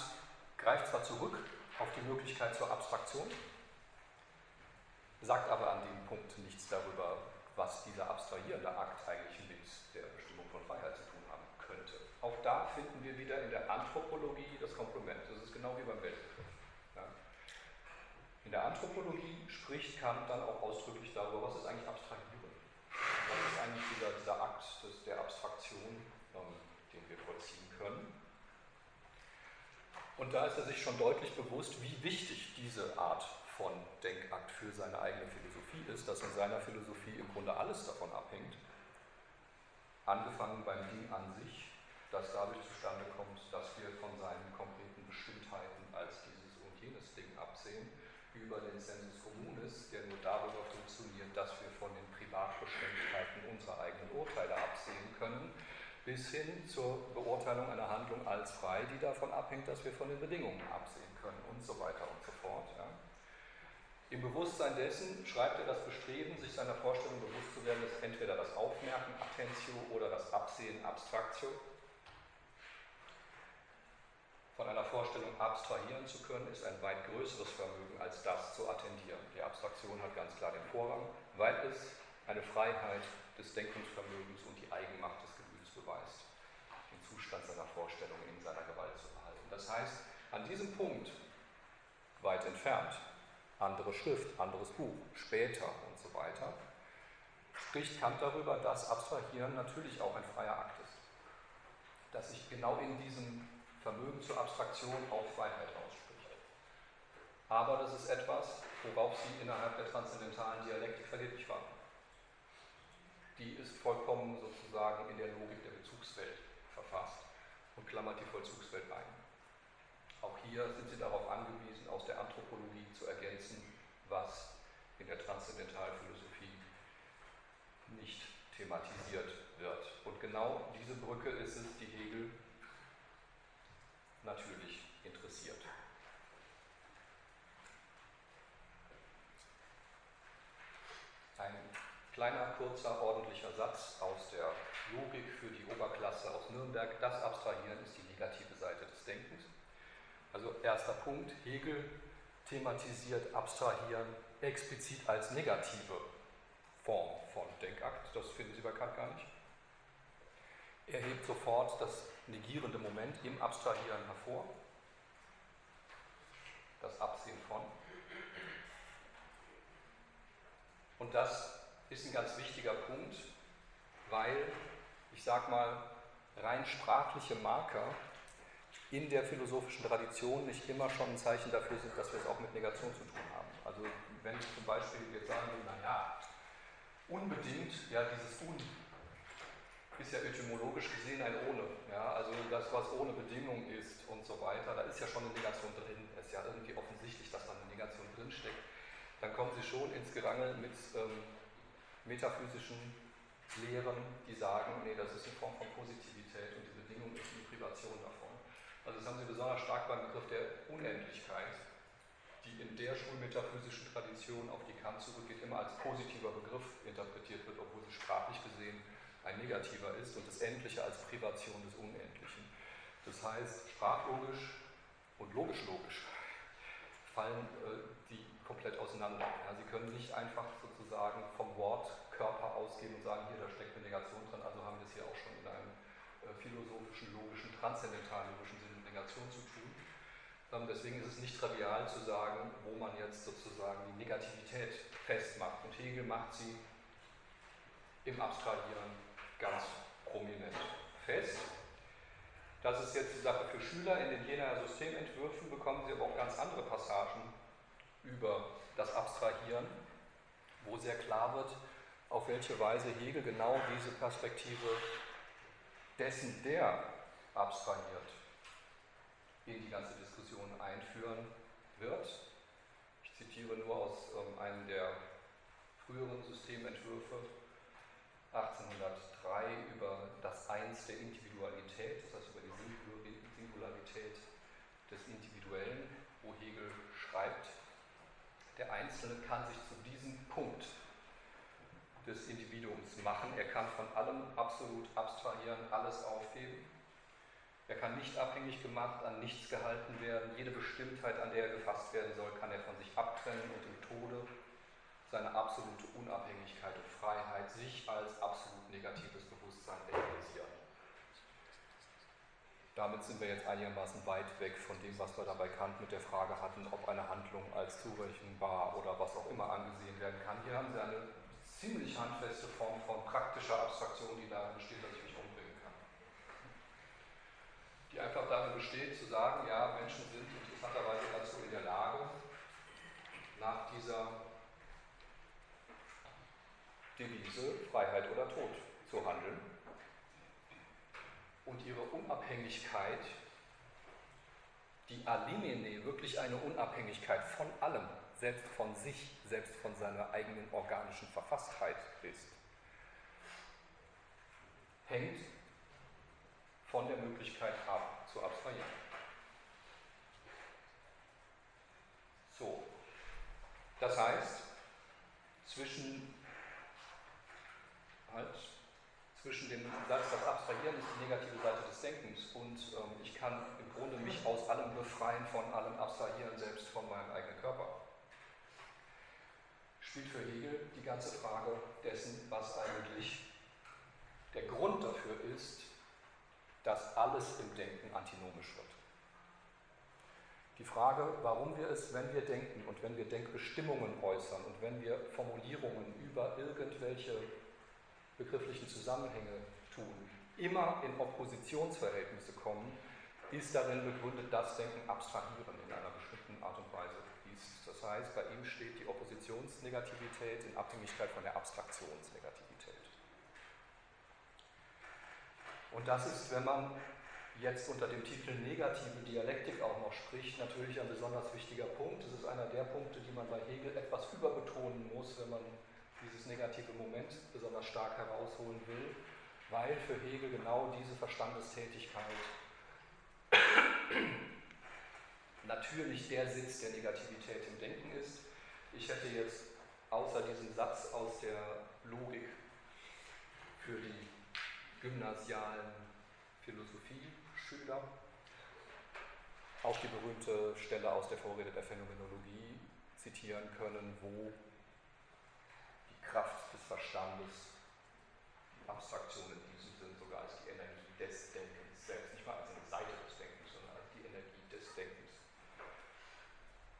greift zwar zurück auf die Möglichkeit zur Abstraktion, sagt aber an dem Punkt nichts darüber, was dieser abstrahierende Akt eigentlich mit der Bestimmung von Freiheit zu tun haben könnte. Auch da finden wir wieder in der Anthropologie das Komplement. Das ist genau wie beim Weltbegriff. In der Anthropologie spricht Kant dann auch ausdrücklich darüber, was ist eigentlich Abstrahieren? Was ist eigentlich dieser, dieser Akt des, der Abstraktion, ähm, den wir vollziehen können? Und da ist er sich schon deutlich bewusst, wie wichtig diese Art von Denkakt für seine eigene Philosophie ist, dass in seiner Philosophie im Grunde alles davon abhängt, angefangen beim Ding an sich, das dadurch zustande kommt, dass wir von seinen konkreten Bestimmtheiten als dieses und jenes Ding absehen, über den Sensus communis, der nur darüber funktioniert, dass wir von den Privatbestimmtheiten unserer eigenen Urteile absehen können, bis hin zur Beurteilung einer Handlung als frei, die davon abhängt, dass wir von den Bedingungen absehen können und so weiter und so fort. Ja. Im Bewusstsein dessen schreibt er das Bestreben, sich seiner Vorstellung bewusst zu werden, dass entweder das Aufmerken, Attentio, oder das Absehen, Abstraktio, von einer Vorstellung abstrahieren zu können, ist ein weit größeres Vermögen als das zu attendieren. Die Abstraktion hat ganz klar den Vorrang, weil es eine Freiheit des Denkungsvermögens und die Eigenmacht des Gefühls beweist, den Zustand seiner Vorstellung in seiner Gewalt zu behalten. Das heißt, an diesem Punkt, weit entfernt, andere Schrift, anderes Buch, später und so weiter, spricht Kant darüber, dass Abstrahieren natürlich auch ein freier Akt ist. Dass sich genau in diesem Vermögen zur Abstraktion auch Freiheit ausspricht. Aber das ist etwas, worauf sie innerhalb der transzendentalen Dialektik vergeblich waren. Die ist vollkommen sozusagen in der Logik der Bezugswelt verfasst und klammert die Vollzugswelt ein. Auch hier sind sie darauf angewiesen, aus der Anthropologie zu ergänzen, was in der Transzendentalphilosophie nicht thematisiert wird. Und genau diese Brücke ist es, natürlich interessiert. Ein kleiner, kurzer, ordentlicher Satz aus der Logik für die Oberklasse aus Nürnberg. Das Abstrahieren ist die negative Seite des Denkens. Also erster Punkt, Hegel thematisiert Abstrahieren explizit als negative Form von Denkakt. Das finden Sie bei Kant gar nicht. Er hebt sofort das negierende Moment im Abstrahieren hervor, das Absehen von. Und das ist ein ganz wichtiger Punkt, weil, ich sage mal, rein sprachliche Marker in der philosophischen Tradition nicht immer schon ein Zeichen dafür sind, dass wir es auch mit Negation zu tun haben. Also wenn ich zum Beispiel jetzt sagen will, naja, unbedingt, ja, dieses Un ist ja etymologisch gesehen ein Ohne. Ja, also das, was ohne Bedingung ist und so weiter, da ist ja schon eine Negation drin. Es ist ja irgendwie offensichtlich, dass da eine Negation drinsteckt. Dann kommen Sie schon ins Gerangel mit ähm, metaphysischen Lehren, die sagen, nee, das ist eine Form von Positivität und die Bedingung ist die Privation davon. Also das haben Sie besonders stark beim Begriff der Unendlichkeit, die in der schulmetaphysischen Tradition, auf die Kant zurückgeht, immer als positiver Begriff interpretiert wird, obwohl sie sprachlich gesehen ein negativer ist und das Endliche als Privation des Unendlichen. Das heißt, sprachlogisch und logisch-logisch fallen äh, die komplett auseinander. Ja, sie können nicht einfach sozusagen vom Wort Körper ausgehen und sagen, hier, da steckt eine Negation drin, also haben wir es hier auch schon in einem äh, philosophischen, logischen, transzendental-logischen Negation zu tun. Ähm, deswegen ist es nicht trivial zu sagen, wo man jetzt sozusagen die Negativität festmacht. Und Hegel macht sie im Abstrahieren ganz prominent fest. Das ist jetzt die Sache für Schüler. In den Jenaer Systementwürfen bekommen Sie aber auch ganz andere Passagen über das Abstrahieren, wo sehr klar wird, auf welche Weise Hegel genau diese Perspektive dessen, der abstrahiert, in die ganze Diskussion einführen wird. Ich zitiere nur aus ähm, einem der früheren Systementwürfe 1803 über das Eins der Individualität, das heißt über die Singularität des Individuellen, wo Hegel schreibt, der Einzelne kann sich zu diesem Punkt des Individuums machen. Er kann von allem absolut abstrahieren, alles aufheben. Er kann nicht abhängig gemacht, an nichts gehalten werden. Jede Bestimmtheit, an der er gefasst werden soll, kann er von sich abtrennen und im Tode seine absolute Unabhängigkeit und Freiheit sich als absolut negatives Bewusstsein realisieren. Damit sind wir jetzt einigermaßen weit weg von dem, was wir dabei Kant mit der Frage hatten, ob eine Handlung als zurechenbar oder was auch immer angesehen werden kann. Hier haben Sie eine ziemlich handfeste Form von praktischer Abstraktion, die darin besteht, dass ich mich umbringen kann. Die einfach darin besteht, zu sagen, ja, Menschen sind interessanterweise dazu in der Lage, nach dieser Devise Freiheit oder Tod zu handeln und ihre Unabhängigkeit, die Alimene wirklich eine Unabhängigkeit von allem selbst von sich, selbst von seiner eigenen organischen Verfasstheit ist, hängt von der Möglichkeit ab, zu abstrahieren. So, das heißt, zwischen, halt, zwischen dem Satz, das Abstrahieren ist die negative Seite des Denkens und ähm, ich kann im Grunde mich aus allem befreien, von allem abstrahieren, selbst von meinem eigenen Körper spielt für Hegel die ganze Frage dessen, was eigentlich der Grund dafür ist, dass alles im Denken antinomisch wird. Die Frage, warum wir es, wenn wir denken und wenn wir Denkbestimmungen äußern und wenn wir Formulierungen über irgendwelche begrifflichen Zusammenhänge tun, immer in Oppositionsverhältnisse kommen, ist darin begründet, das Denken abstrahieren in einer bestimmten Art und Weise das heißt, bei ihm steht die Oppositionsnegativität in Abhängigkeit von der Abstraktionsnegativität. Und das ist, wenn man jetzt unter dem Titel negative Dialektik auch noch spricht, natürlich ein besonders wichtiger Punkt. Es ist einer der Punkte, die man bei Hegel etwas überbetonen muss, wenn man dieses negative Moment besonders stark herausholen will, weil für Hegel genau diese Verstandestätigkeit natürlich der Sitz der Negativität im Denken ist. Ich hätte jetzt außer diesem Satz aus der Logik für die gymnasialen Philosophie-Schüler auch die berühmte Stelle aus der Vorrede der Phänomenologie zitieren können, wo Kraft des Verstandes, die Abstraktion in diesem Sinn sogar als die Energie des Denkens selbst, nicht mal als eine Seite des Denkens, sondern als die Energie des Denkens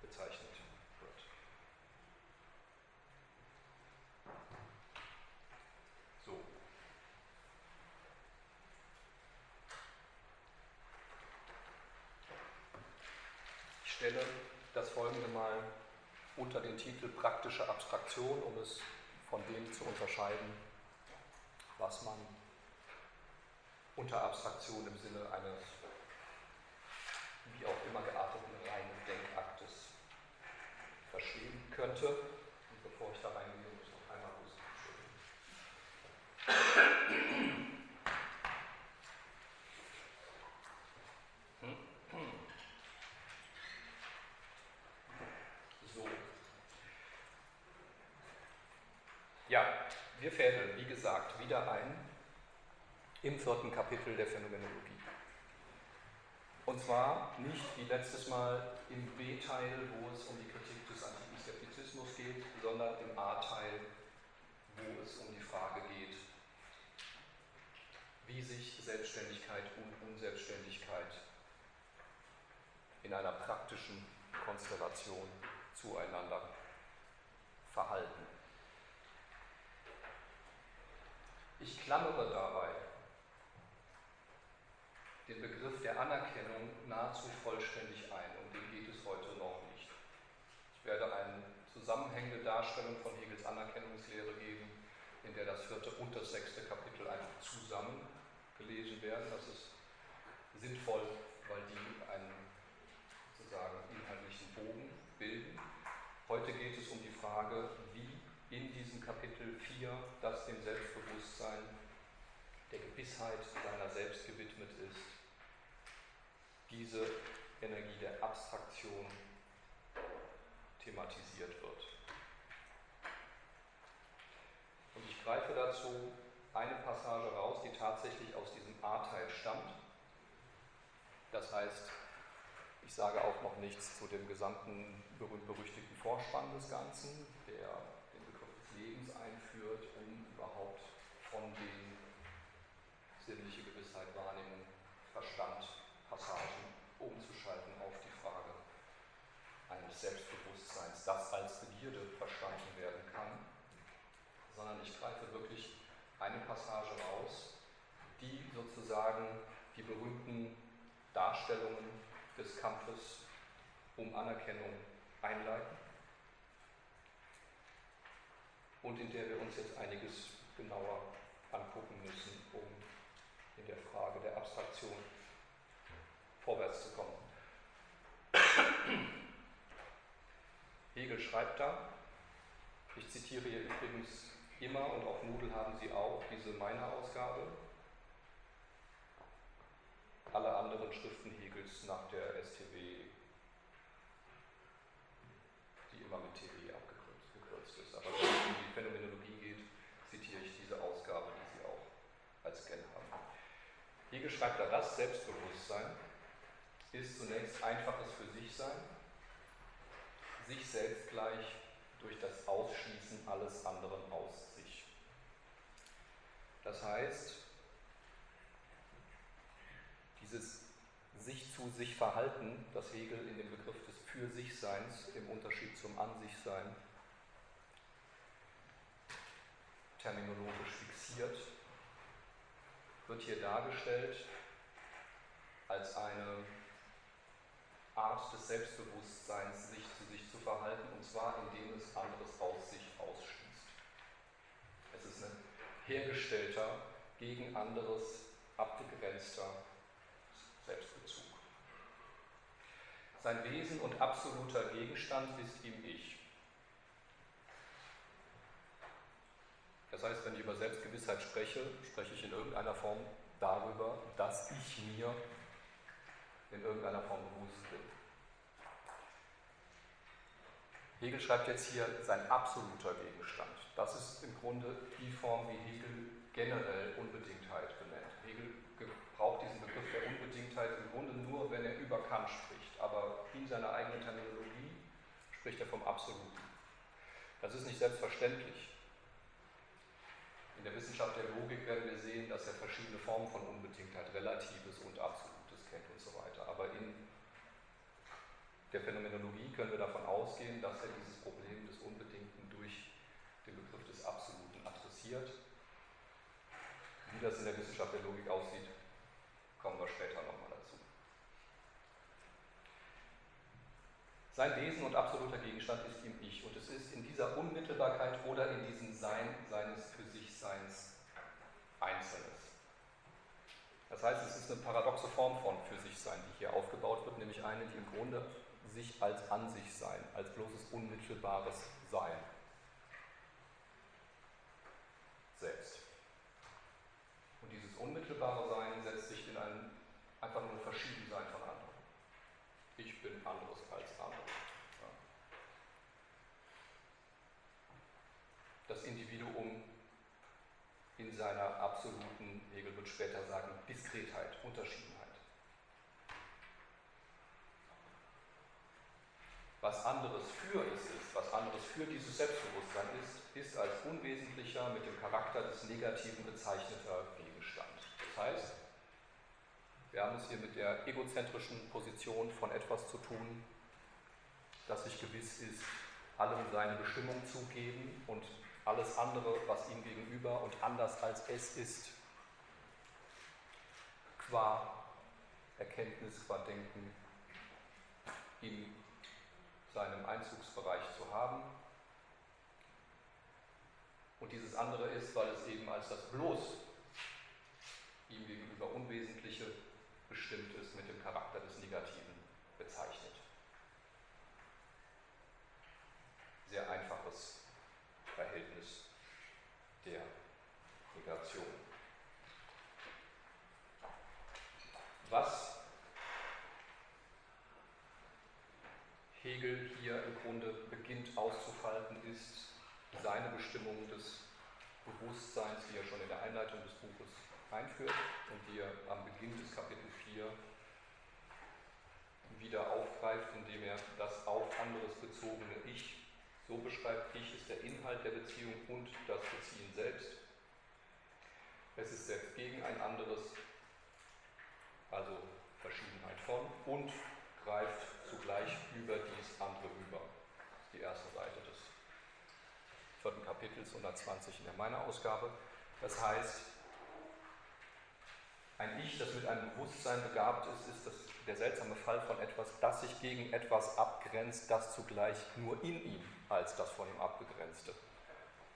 bezeichnet wird. So. Ich stelle das folgende mal unter den Titel praktische Abstraktion, um es von dem zu unterscheiden, was man unter Abstraktion im Sinne eines wie auch immer gearteten reinen Denkaktes verstehen könnte. Und bevor ich da reingehe, muss ich noch einmal husten. So. Ja, wir fädeln, wie gesagt, wieder ein im vierten Kapitel der Phänomenologie. Und zwar nicht wie letztes Mal im B-Teil, wo es um die Kritik des Antiskeptizismus geht, sondern im A-Teil, wo es um die Frage geht, wie sich Selbstständigkeit und Unselbstständigkeit in einer praktischen Konstellation zueinander verhalten. Ich klammere dabei den Begriff der Anerkennung nahezu vollständig ein. Um den geht es heute noch nicht. Ich werde eine zusammenhängende Darstellung von Hegels Anerkennungslehre geben, in der das vierte und das sechste Kapitel einfach zusammen gelesen werden. Das ist sinnvoll, weil die einen sozusagen inhaltlichen Bogen bilden. Heute geht es um die Frage, wie in diesem Kapitel 4 das dem Selbstbewusstsein der Gewissheit seiner selbst gewidmet ist, diese Energie der Abstraktion thematisiert wird. Und ich greife dazu eine Passage raus, die tatsächlich aus diesem A-Teil stammt. Das heißt, ich sage auch noch nichts zu dem gesamten berühmt-berüchtigten Vorspann des Ganzen, der den Begriff des Lebens einführt, um überhaupt von den sinnliche Gewissheit, Wahrnehmung, Verstand, Passagen umzuschalten auf die Frage eines Selbstbewusstseins, das als Begierde verstanden werden kann, sondern ich greife wirklich eine Passage raus, die sozusagen die berühmten Darstellungen des Kampfes um Anerkennung einleiten und in der wir uns jetzt einiges genauer angucken müssen, um in der Frage der Abstraktion vorwärts zu kommen. Hegel schreibt da, ich zitiere hier übrigens immer und auf Moodle haben Sie auch diese meine Ausgabe. Alle anderen Schriften Hegels nach der STW, die immer mit TW abgekürzt ist. Aber wenn es um die Phänomenologie geht, zitiere ich diese Ausgabe, die Sie auch als Scan haben. Hegel schreibt da, das Selbstbewusstsein ist zunächst einfaches für sich sein, sich selbst gleich durch das Ausschließen alles anderen aus sich. Das heißt, dieses sich zu sich Verhalten, das Hegel in dem Begriff des Für sich Seins im Unterschied zum An sich Sein terminologisch fixiert, wird hier dargestellt als eine Art des Selbstbewusstseins, sich verhalten, und zwar indem es anderes aus sich ausschließt. Es ist ein hergestellter, gegen anderes abgegrenzter Selbstbezug. Sein Wesen und absoluter Gegenstand ist ihm Ich. Das heißt, wenn ich über Selbstgewissheit spreche, spreche ich in irgendeiner Form darüber, dass ich mir in irgendeiner Form bewusst bin. Hegel schreibt jetzt hier sein absoluter Gegenstand. Das ist im Grunde die Form, wie Hegel generell Unbedingtheit benennt. Hegel braucht diesen Begriff der Unbedingtheit im Grunde nur, wenn er über Kant spricht. Aber in seiner eigenen Terminologie spricht er vom Absoluten. Das ist nicht selbstverständlich. In der Wissenschaft der Logik werden wir sehen, dass er verschiedene Formen von Unbedingtheit, Relatives und Absolutes kennt und so weiter. Aber in der Phänomenologie können wir davon ausgehen, dass er dieses Problem des Unbedingten durch den Begriff des Absoluten adressiert. Wie das in der Wissenschaft der Logik aussieht, kommen wir später nochmal dazu. Sein Wesen und absoluter Gegenstand ist ihm Ich. Und es ist in dieser Unmittelbarkeit oder in diesem Sein seines für sich Seins Einzelnes. Das heißt, es ist eine paradoxe Form von für sich Sein, die hier aufgebaut wird, nämlich eine, die im Grunde sich als an sich Sein, als bloßes unmittelbares Sein setzt. Und dieses unmittelbare Sein setzt sich in ein einfach nur ein Verschiedensein von anderen. Ich bin anderes als andere. Das Individuum in seiner absoluten, Hegel wird später sagen, Diskretheit, Unterschiedenheit. Was anderes für es ist, was anderes für dieses Selbstbewusstsein ist, ist als unwesentlicher mit dem Charakter des Negativen bezeichneter Gegenstand. Das heißt, wir haben es hier mit der egozentrischen Position von etwas zu tun, das sich gewiss ist, allem seine Bestimmung zu geben und alles andere, was ihm gegenüber und anders als es ist, qua Erkenntnisverdenken in seinem Einzugsbereich zu haben. Und dieses andere ist, weil es eben als das bloß ihm gegenüber Unwesentliche bestimmt ist, mit dem Charakter des Negativen bezeichnet. Sehr einfaches Verhältnis der Negation. Was Hegel hier im Grunde beginnt auszufalten, ist seine Bestimmung des Bewusstseins, die er schon in der Einleitung des Buches einführt und die er am Beginn des Kapitel 4 wieder aufgreift, indem er das auf anderes bezogene Ich so beschreibt. Ich ist der Inhalt der Beziehung und das Beziehen selbst. Es ist selbst gegen ein anderes, also Verschiedenheit von, und greift zugleich über dies andere über. Das ist die erste Seite vierten Kapitels 120 in der meiner Ausgabe. Das heißt, ein Ich, das mit einem Bewusstsein begabt ist, ist das, der seltsame Fall von etwas, das sich gegen etwas abgrenzt, das zugleich nur in ihm als das von ihm abgegrenzte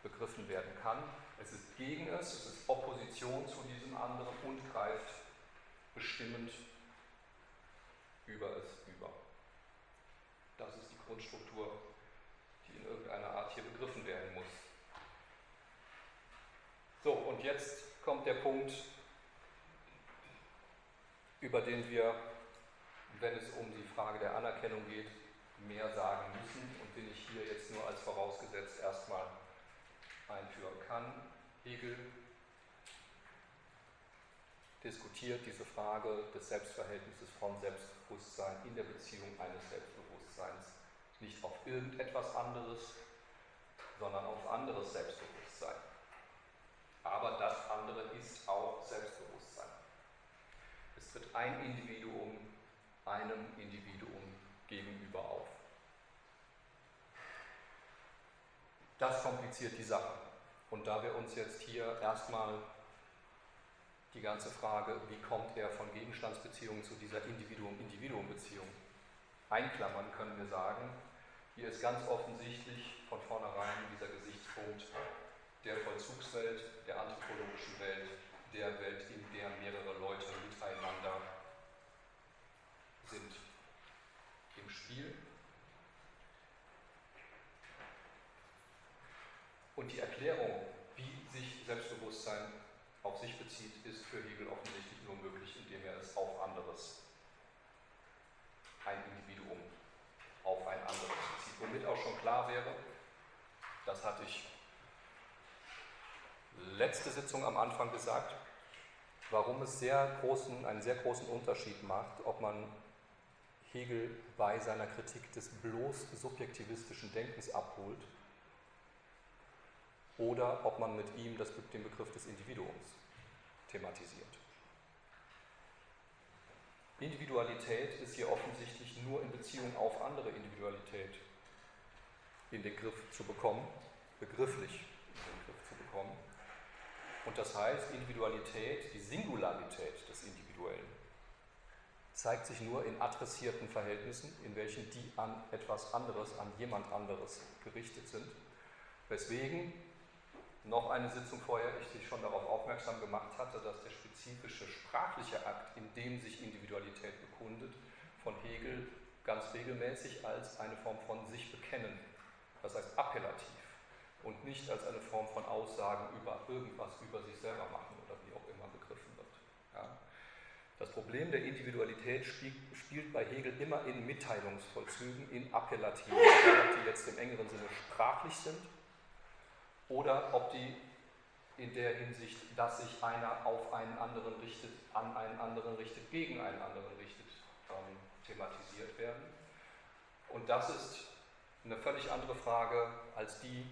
begriffen werden kann. Es ist gegen es, es ist Opposition zu diesem anderen und greift bestimmend über es über. Das ist die Grundstruktur, die in irgendeiner Art hier begriffen werden muss. So, und jetzt kommt der Punkt, über den wir, wenn es um die Frage der Anerkennung geht, mehr sagen müssen und den ich hier jetzt nur als vorausgesetzt erstmal einführen kann. Hegel diskutiert diese Frage des Selbstverhältnisses von Selbstbewusstsein in der Beziehung eines Selbstbewusstseins nicht auf irgendetwas anderes, sondern auf anderes Selbstbewusstsein. Aber das andere ist auch Selbstbewusstsein. Es tritt ein Individuum einem Individuum gegenüber auf. Das kompliziert die Sache. Und da wir uns jetzt hier erstmal die ganze Frage, wie kommt er von Gegenstandsbeziehungen zu dieser Individuum-Individuum-Beziehung einklammern, können wir sagen, hier ist ganz offensichtlich von vornherein dieser Gesichtspunkt der Vollzugswelt, der anthropologischen Welt, der Welt, in der mehrere Leute miteinander sind im Spiel. Und die Erklärung, wie sich Selbstbewusstsein auf sich bezieht, ist für Hegel offensichtlich nur möglich, indem er es auf anderes, ein Individuum auf ein anderes bezieht. Womit auch schon klar wäre, das hatte ich letzte Sitzung am Anfang gesagt, warum es sehr großen, einen sehr großen Unterschied macht, ob man Hegel bei seiner Kritik des bloß subjektivistischen Denkens abholt oder ob man mit ihm das, den Begriff des Individuums thematisiert. Individualität ist hier offensichtlich nur in Beziehung auf andere Individualität in den Griff zu bekommen, begrifflich in den Griff zu bekommen. Und das heißt, Individualität, die Singularität des Individuellen, zeigt sich nur in adressierten Verhältnissen, in welchen die an etwas anderes, an jemand anderes gerichtet sind. Weswegen noch eine Sitzung vorher ich dich schon darauf aufmerksam gemacht hatte, dass der spezifische sprachliche Akt, in dem sich Individualität bekundet, von Hegel ganz regelmäßig als eine Form von sich bekennen, das heißt appellativ und nicht als eine Form von Aussagen über irgendwas über sich selber machen oder wie auch immer begriffen wird. Ja. Das Problem der Individualität spielt, spielt, bei Hegel immer in Mitteilungsvollzügen, in Appellativen, die jetzt im engeren Sinne sprachlich sind oder ob die in der Hinsicht, dass sich einer auf einen anderen richtet, an einen anderen richtet, gegen einen anderen richtet, ähm, thematisiert werden. Und das ist eine völlig andere Frage als die,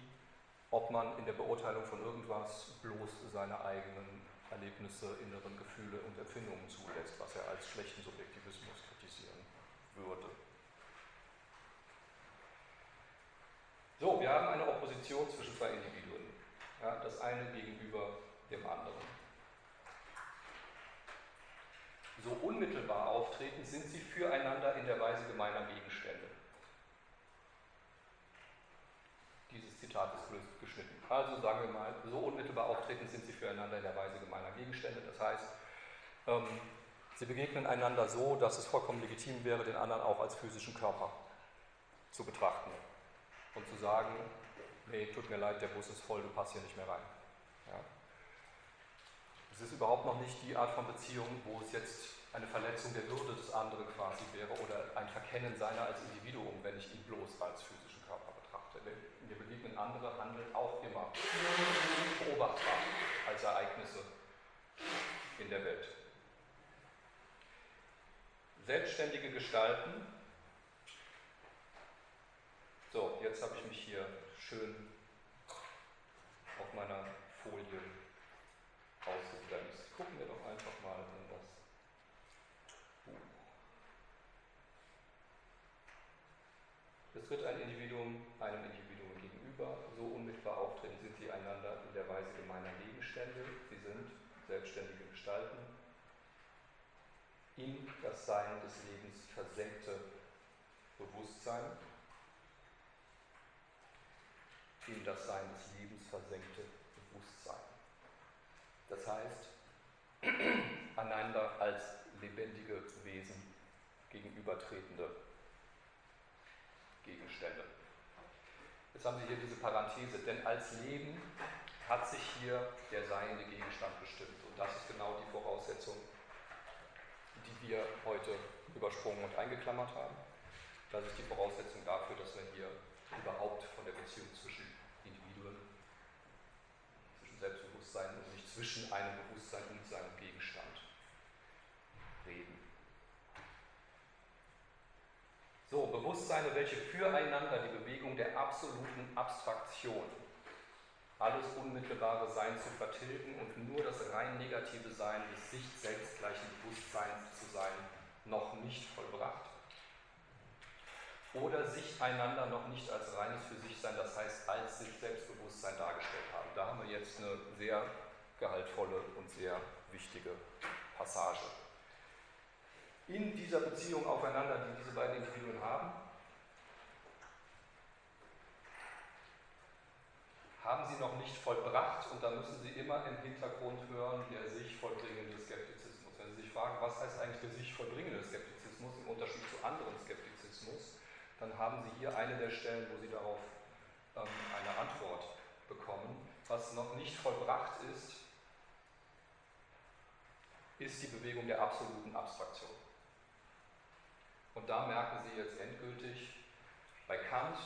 ob man in der Beurteilung von irgendwas bloß seine eigenen Erlebnisse, inneren Gefühle und Empfindungen zulässt, was er als schlechten Subjektivismus kritisieren würde. So, wir haben eine Opposition zwischen zwei Individuen. Ja, das eine gegenüber dem anderen. So unmittelbar auftreten, sind sie füreinander in der Weise gemeiner Gegenstände. Dieses Zitat ist geschnitten. Also sagen wir mal, so unmittelbar auftreten sind sie füreinander in der Weise gemeiner Gegenstände. Das heißt, ähm, sie begegnen einander so, dass es vollkommen legitim wäre, den anderen auch als physischen Körper zu betrachten und zu sagen, nee, tut mir leid, der Bus ist voll, du passt hier nicht mehr rein. Ja. Es ist überhaupt noch nicht die Art von Beziehung, wo es jetzt eine Verletzung der Würde des anderen quasi wäre oder ein Verkennen seiner als Individuum, wenn ich ihn bloß als betrachte. Begegnen andere handeln auch immer beobachtbar als Ereignisse in der Welt. Selbstständige Gestalten. So, jetzt habe ich mich hier schön auf meiner Folie ausgegrenzt. Gucken wir doch einfach mal in das Buch. Es tritt ein Individuum einem Individuum gegenüber. So unmittelbar auftreten sind sie einander in der Weise gemeiner Gegenstände. Sie sind selbstständige Gestalten. In das Sein des Lebens versenkte Bewusstsein. In das Sein des Lebens versenkte Bewusstsein. Das heißt, einander als lebendige Wesen gegenübertretende Gegenstände. Jetzt haben Sie hier diese Parenthese, denn als Leben hat sich hier der seiende Gegenstand bestimmt. Und das ist genau die Voraussetzung, die wir heute übersprungen und eingeklammert haben. Das ist die Voraussetzung dafür, dass wir hier überhaupt von der Beziehung zwischen Individuen, zwischen Selbstbewusstsein und nicht zwischen einem Bewusstsein und seinem Gegenstand reden. So, Bewusstseine, welche füreinander die Bewegung der absoluten Abstraktion, alles unmittelbare Sein zu vertilgen und nur das rein negative Sein des sich selbst gleichen Bewusstseins zu sein, noch nicht vollbracht. Oder sich einander noch nicht als reines für sich sein, das heißt als sich Selbstbewusstsein dargestellt haben. Da haben wir jetzt eine sehr gehaltvolle und sehr wichtige Passage in dieser Beziehung aufeinander, die diese beiden Individuen haben, haben sie noch nicht vollbracht und da müssen Sie immer im Hintergrund hören, der sich vollbringende Skeptizismus. Wenn Sie sich fragen, was heißt eigentlich der sich vollbringende Skeptizismus im Unterschied zu anderen Skeptizismus, dann haben Sie hier eine der Stellen, wo Sie darauf ähm, eine Antwort bekommen. Was noch nicht vollbracht ist, ist die Bewegung der absoluten Abstraktion. Und da merken Sie jetzt endgültig, bei Kant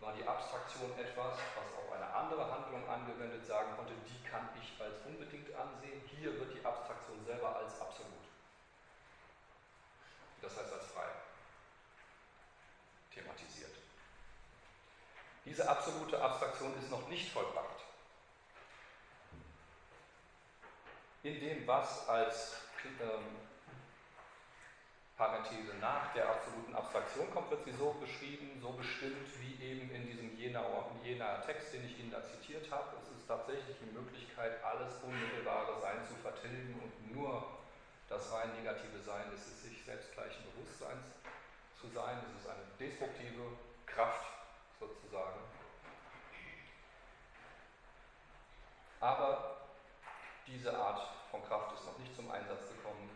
war die Abstraktion etwas, was auf eine andere Handlung angewendet sagen konnte, die kann ich als unbedingt ansehen. Hier wird die Abstraktion selber als absolut. Das heißt als frei thematisiert. Diese absolute Abstraktion ist noch nicht vollbracht. In dem, was als ähm, Parenthese nach der absoluten Abstraktion kommt, wird sie so beschrieben, so bestimmt wie eben in diesem Jenaer, Jenaer Text, den ich Ihnen da zitiert habe. Es ist tatsächlich die Möglichkeit, alles unmittelbare Sein zu vertilgen und nur das rein negative Sein des sich selbst gleichen Bewusstseins zu sein. Es ist eine destruktive Kraft sozusagen. Aber diese Art von Kraft ist noch nicht zum Einsatz gekommen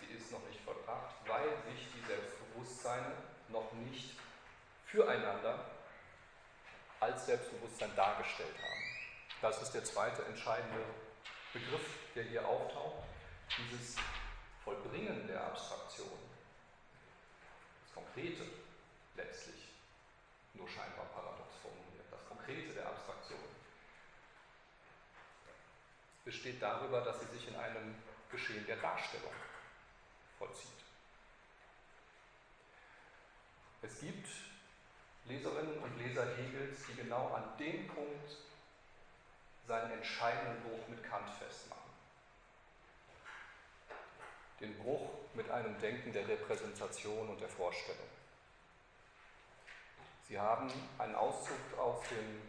sie ist noch nicht vollbracht, weil sich die Selbstbewusstseine noch nicht füreinander als Selbstbewusstsein dargestellt haben. Das ist der zweite entscheidende Begriff, der hier auftaucht, dieses Vollbringen der Abstraktion, das Konkrete letztlich, nur scheinbar paradox formuliert, das Konkrete der Abstraktion besteht darüber, dass sie sich in einem Geschehen der Darstellung vollzieht. Es gibt Leserinnen und Leser Hegels, die genau an dem Punkt seinen entscheidenden Bruch mit Kant festmachen. Den Bruch mit einem Denken der Repräsentation und der Vorstellung. Sie haben einen Auszug aus dem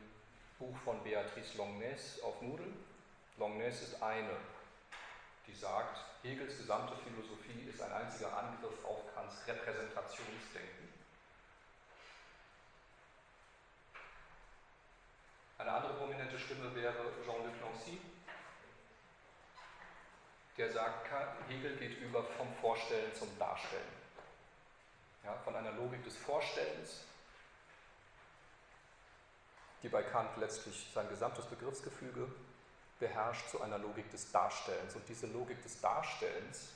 Buch von Beatrice Longness auf Moodle. Longness ist eine die sagt, Hegels gesamte Philosophie ist ein einziger Angriff auf Kants Repräsentationsdenken. Eine andere prominente Stimme wäre Jean-Luc Nancy, der sagt, Hegel geht über vom Vorstellen zum Darstellen. Ja, von einer Logik des Vorstellens, die bei Kant letztlich sein gesamtes Begriffsgefüge beherrscht, zu einer Logik des Darstellens. Und diese Logik des Darstellens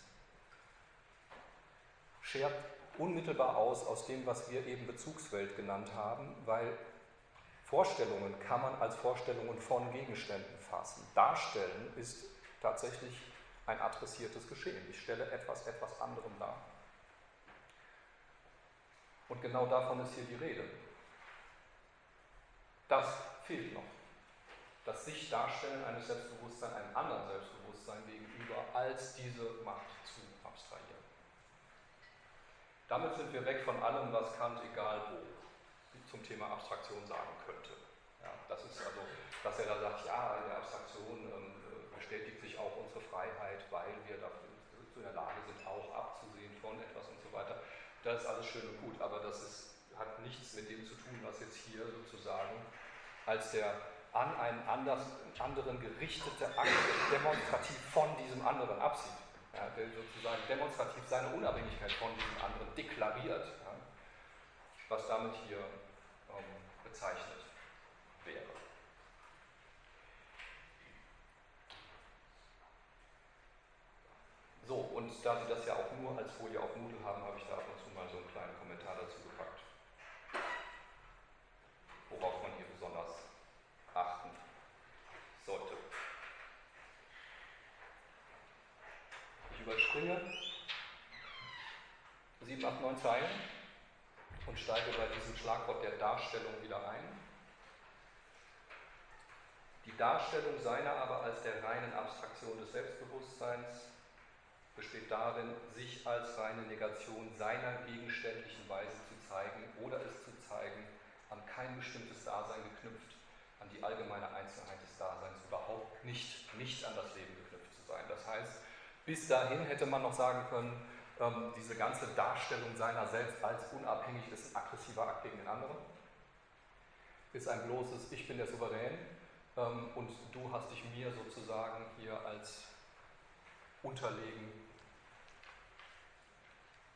schert unmittelbar aus aus dem, was wir eben Bezugswelt genannt haben, weil Vorstellungen kann man als Vorstellungen von Gegenständen fassen. Darstellen ist tatsächlich ein adressiertes Geschehen. Ich stelle etwas etwas anderem dar. Und genau davon ist hier die Rede. Das fehlt noch. Das Sich-Darstellen eines Selbstbewusstseins einem anderen Selbstbewusstsein gegenüber als diese Macht zu abstrahieren. Damit sind wir weg von allem, was Kant egal wo zum Thema Abstraktion sagen könnte. Ja, das ist also, dass er da sagt, ja, in der Abstraktion ähm, bestätigt sich auch unsere Freiheit, weil wir dafür in der Lage sind, auch abzusehen von etwas und so weiter. Das ist alles schön und gut, aber das ist, hat nichts mit dem zu tun, was jetzt hier sozusagen als der an einen anders, anderen gerichtete Akt demonstrativ von diesem anderen absieht. Ja, der sozusagen demonstrativ seine Unabhängigkeit von diesem anderen deklariert, ja, was damit hier bezeichnet wäre. So, und da Sie das ja auch nur als Folie auf Moodle haben, habe ich da ab und zu mal so einen kleinen Kommentar dazu gepackt, worauf man hier besonders achten sollte. Ich überspringe 7, 8, 9 Zeilen und steige bei diesem Schlagwort der Darstellung wieder ein. Die Darstellung seiner aber als der reinen Abstraktion des Selbstbewusstseins besteht darin, sich als reine Negation seiner gegenständlichen Weise zu zeigen oder es zu zeigen, an kein bestimmtes Dasein geknüpft, an die allgemeine Einzelheit des Daseins überhaupt nicht, nicht an das Leben geknüpft zu sein. Das heißt, bis dahin hätte man noch sagen können, ähm, diese ganze Darstellung seiner selbst als unabhängig ist ein aggressiver Akt gegen den anderen, ist ein bloßes Ich bin der Souverän ähm, und du hast dich mir sozusagen hier als unterlegen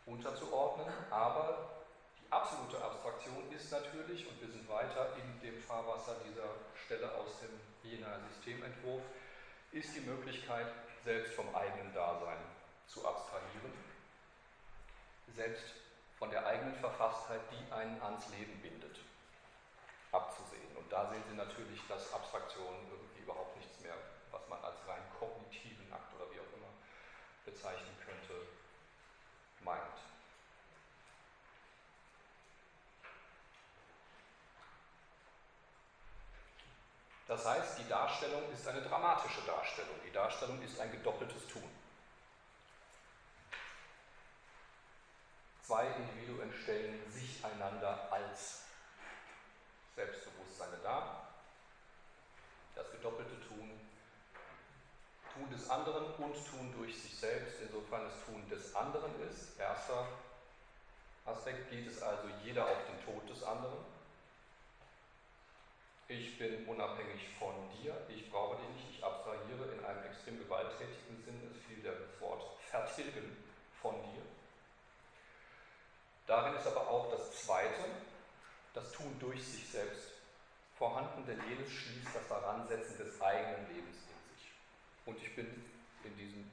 unterzuordnen, aber die absolute Abstraktion ist natürlich, und wir sind weiter in dem Fahrwasser dieser Stelle aus dem Jenaer Systementwurf, ist die Möglichkeit, selbst vom eigenen Dasein zu abstrahieren, selbst von der eigenen Verfasstheit, die einen ans Leben bindet, abzusehen. Und da sehen Sie natürlich, dass Abstraktion irgendwie überhaupt nichts mehr, was man als rein kognitiven Akt oder wie auch immer bezeichnen könnte, meint. Das heißt, die Darstellung ist eine dramatische Darstellung. Die Darstellung ist ein gedoppeltes Tun. Zwei Individuen stellen sich einander als Selbstbewusstseine dar. Das gedoppelte Tun Tun des anderen und Tun durch sich selbst, insofern es Tun des anderen ist. Erster Aspekt geht es also jeder auf den Tod des anderen. Ich bin unabhängig von dir, ich brauche dich nicht, ich abstrahiere in einem extrem gewalttätigen Sinn, es fiel das Wort vertilgen von dir. Darin ist aber auch das Zweite, das Tun durch sich selbst vorhanden, denn jenes schließt das Daransetzen des eigenen Lebens und ich bin in diesem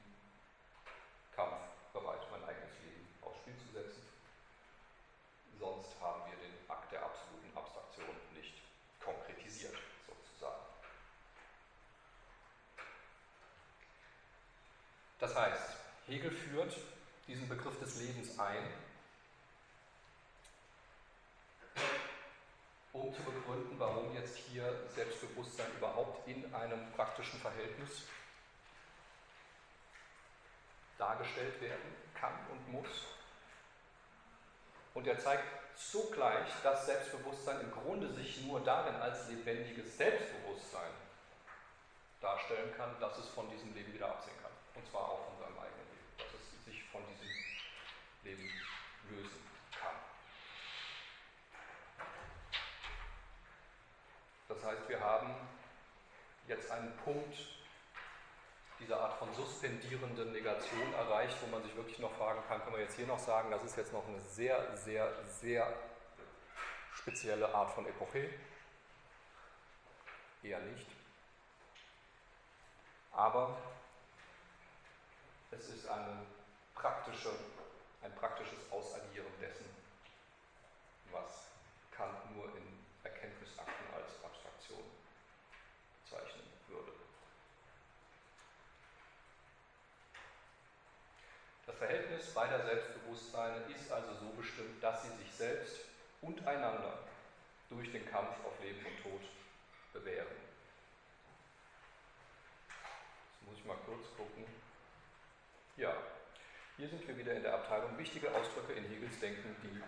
Kampf bereit, mein eigenes Leben aufs Spiel zu setzen. Sonst haben wir den Akt der absoluten Abstraktion nicht konkretisiert, sozusagen. Das heißt, Hegel führt diesen Begriff des Lebens ein, um zu begründen, warum jetzt hier Selbstbewusstsein überhaupt in einem praktischen Verhältnis dargestellt werden kann und muss. Und er zeigt zugleich, dass Selbstbewusstsein im Grunde sich nur darin als lebendiges Selbstbewusstsein darstellen kann, dass es von diesem Leben wieder absehen kann. Und zwar auch von seinem eigenen Leben, dass es sich von diesem Leben lösen kann. Das heißt, wir haben jetzt einen Punkt dieser Art von suspendierenden Negation erreicht, wo man sich wirklich noch fragen kann, können wir jetzt hier noch sagen, das ist jetzt noch eine sehr, sehr, sehr spezielle Art von Epoche? Eher nicht. Aber es ist eine praktische, ein praktisches Ausagieren dessen, was Kant nur in Erkenntnisakten als Abstraktion zeichnen würde. Das Verhältnis beider Selbstbewusstseine ist also so bestimmt, dass sie sich selbst und einander durch den Kampf auf Leben und Tod bewähren. Jetzt muss ich mal kurz gucken. Ja, hier sind wir wieder in der Abteilung wichtige Ausdrücke in Hegels Denken, die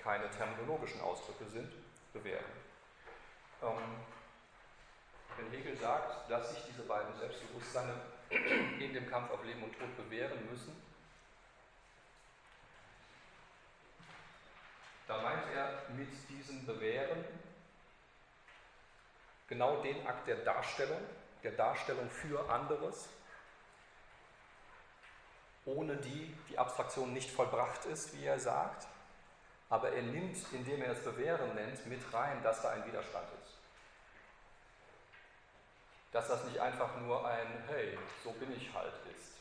keine terminologischen Ausdrücke sind, bewähren. Ähm, wenn Hegel sagt, dass sich diese beiden Selbstbewusstseine in dem Kampf auf Leben und Tod bewähren müssen, da meint er mit diesem Bewähren genau den Akt der Darstellung, der Darstellung für anderes, ohne die die Abstraktion nicht vollbracht ist, wie er sagt, aber er nimmt, indem er es Bewähren nennt, mit rein, dass da ein Widerstand ist. Dass das nicht einfach nur ein Hey, so bin ich halt ist.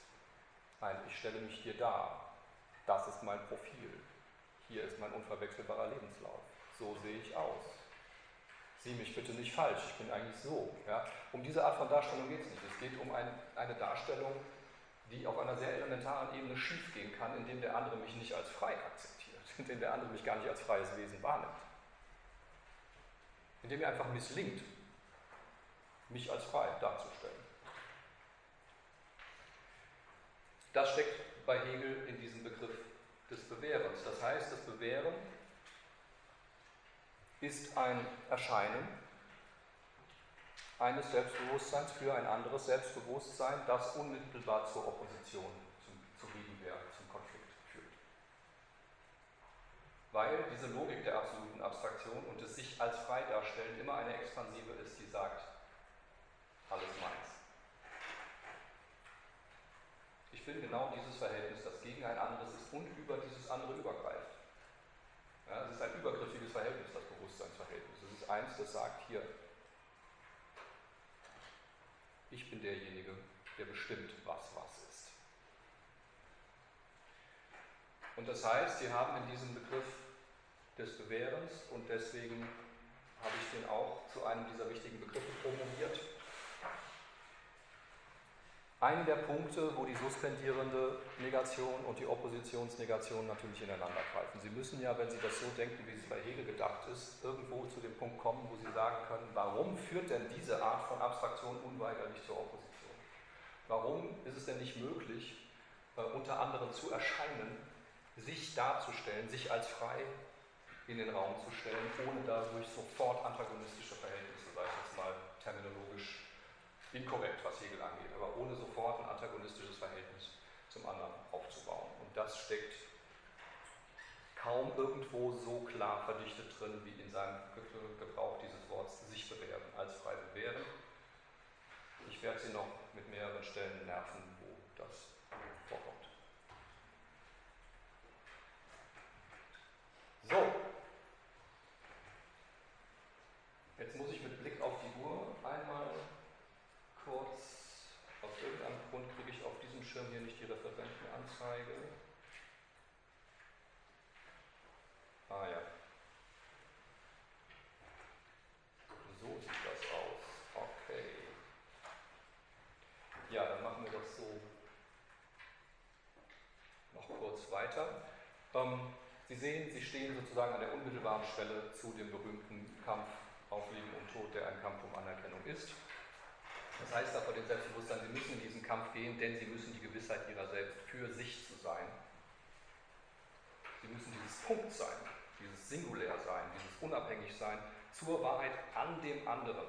Ein Ich stelle mich dir dar. Das ist mein Profil. Hier ist mein unverwechselbarer Lebenslauf. So sehe ich aus. Sieh mich bitte nicht falsch, ich bin eigentlich so. Ja? Um diese Art von Darstellung geht es nicht. Es geht um ein, eine Darstellung, die auf einer sehr elementaren Ebene schiefgehen kann, indem der andere mich nicht als frei akzeptiert, indem der andere mich gar nicht als freies Wesen wahrnimmt. Indem mir einfach misslingt, mich als frei darzustellen. Das steckt bei Hegel in diesem Begriff des Bewährens. Das heißt, das Bewähren ist ein Erscheinen eines Selbstbewusstseins für ein anderes Selbstbewusstsein, das unmittelbar zur Opposition, zum, zur Gegenwehr, zum Konflikt führt. Weil diese Logik der absoluten Abstraktion und des sich als frei darstellen immer eine expansive ist, die sagt, alles meins. Ich will genau dieses Verhältnis, das gegen ein anderes ist und über dieses andere übergreift. Ja, es ist ein übergriffiges Verhältnis, das Bewusstseinsverhältnis. Es ist eins, das sagt hier, ich bin derjenige, der bestimmt, was was ist. Und das heißt, Sie haben in diesem Begriff des Bewährens und deswegen habe ich den auch zu einem dieser wichtigen Begriffe promoviert, einen der Punkte, wo die suspendierende Negation und die Oppositionsnegation natürlich ineinander greifen. Sie müssen ja, wenn Sie das so denken, wie es bei Hegel gedacht ist, irgendwo zu dem Punkt kommen, wo Sie sagen können, warum führt denn diese Art von Abstraktion unweigerlich zur Opposition? Warum ist es denn nicht möglich, äh, unter anderem zu erscheinen, sich darzustellen, sich als frei in den Raum zu stellen, ohne dadurch sofort antagonistische Verhältnisse, sage ich jetzt mal terminologisch inkorrekt, was Hegel angeht, aber ohne sofort ein antagonistisches Verhältnis zum anderen aufzubauen. Und das steckt kaum irgendwo so klar verdichtet drin wie in seinem Gebrauch dieses Wortes sich bewähren, als frei bewähren. Ich werde Sie noch mit mehreren Stellen nerven, wo das vorkommt. So, jetzt muss ich mit Blick auf die Uhr einmal kurz, aus irgendeinem Grund kriege ich auf diesem Schirm hier nicht die Referentenanzeige. Ah ja. So sieht das aus. Okay. Ja, dann machen wir das so noch kurz weiter. Ähm, Sie sehen, Sie stehen sozusagen an der unmittelbaren Schwelle zu dem berühmten Kampf auf Leben und Tod, der ein Kampf um Anerkennung ist. Das heißt aber dem Selbstbewusstsein, sie müssen in diesen Kampf gehen, denn sie müssen die Gewissheit ihrer selbst für sich zu sein. Sie müssen dieses Punkt sein, dieses Singulär sein, dieses unabhängig sein zur Wahrheit an dem anderen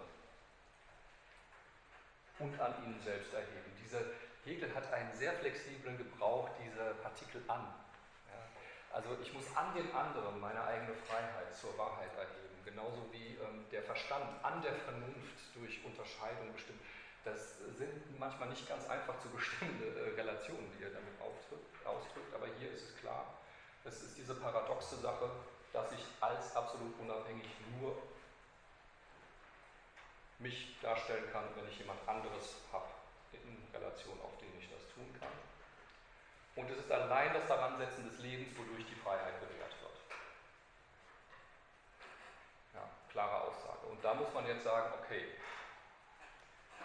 und an ihnen selbst erheben. Diese, Hegel hat einen sehr flexiblen Gebrauch dieser Partikel an. Ja? Also ich muss an den anderen meine eigene Freiheit zur Wahrheit erheben, genauso wie ähm, der Verstand an der Vernunft durch Unterscheidung bestimmt. Das sind manchmal nicht ganz einfach zu bestimmende äh, Relationen, die er damit ausdrückt, aber hier ist es klar, es ist diese paradoxe Sache, dass ich als absolut unabhängig nur mich darstellen kann, wenn ich jemand anderes habe in Relation, auf den ich das tun kann. Und es ist allein das Daransetzen des Lebens, wodurch die Freiheit bewährt wird. Ja, klare Aussage. Und da muss man jetzt sagen, okay,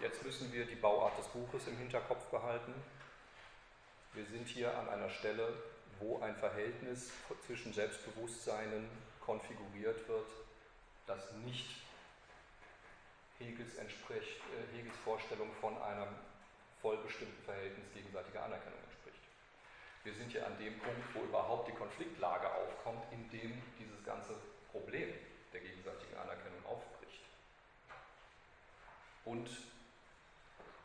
jetzt müssen wir die Bauart des Buches im Hinterkopf behalten. Wir sind hier an einer Stelle, wo ein Verhältnis zwischen Selbstbewusstseinen konfiguriert wird, das nicht Hegels, entspricht, äh, Hegels Vorstellung von einem vollbestimmten Verhältnis gegenseitiger Anerkennung entspricht. Wir sind hier an dem Punkt, wo überhaupt die Konfliktlage aufkommt, in dem dieses ganze Problem der gegenseitigen Anerkennung aufbricht. Und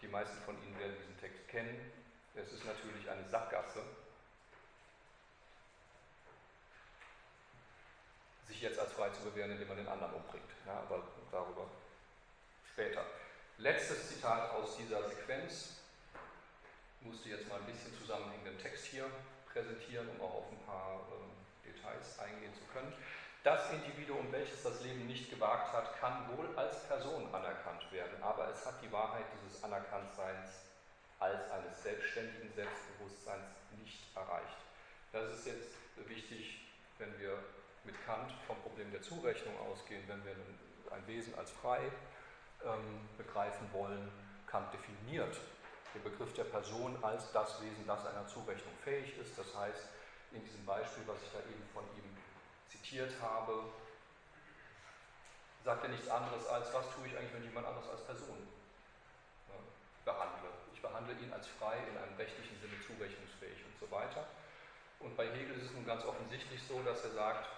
die meisten von Ihnen werden diesen Text kennen. Es ist natürlich eine Sackgasse, sich jetzt als frei zu bewähren, indem man den anderen umbringt. Ja, aber darüber später. Letztes Zitat aus dieser Sequenz. Ich musste jetzt mal ein bisschen zusammenhängenden Text hier präsentieren, um auch auf ein paar äh, Details eingehen zu können. Das Individuum, welches das Leben nicht gewagt hat, kann wohl als Person anerkannt werden, aber es hat die Wahrheit dieses Anerkanntseins als eines selbstständigen Selbstbewusstseins nicht erreicht. Das ist jetzt wichtig, wenn wir mit Kant vom Problem der Zurechnung ausgehen, wenn wir ein Wesen als frei ähm, begreifen wollen. Kant definiert den Begriff der Person als das Wesen, das einer Zurechnung fähig ist. Das heißt, in diesem Beispiel, was ich da eben von ihm zitiert habe, sagt er nichts anderes als, was tue ich eigentlich, wenn jemand anderes als Person ne, behandle. Ich behandle ihn als frei, in einem rechtlichen Sinne zurechnungsfähig und so weiter. Und bei Hegel ist es nun ganz offensichtlich so, dass er sagt,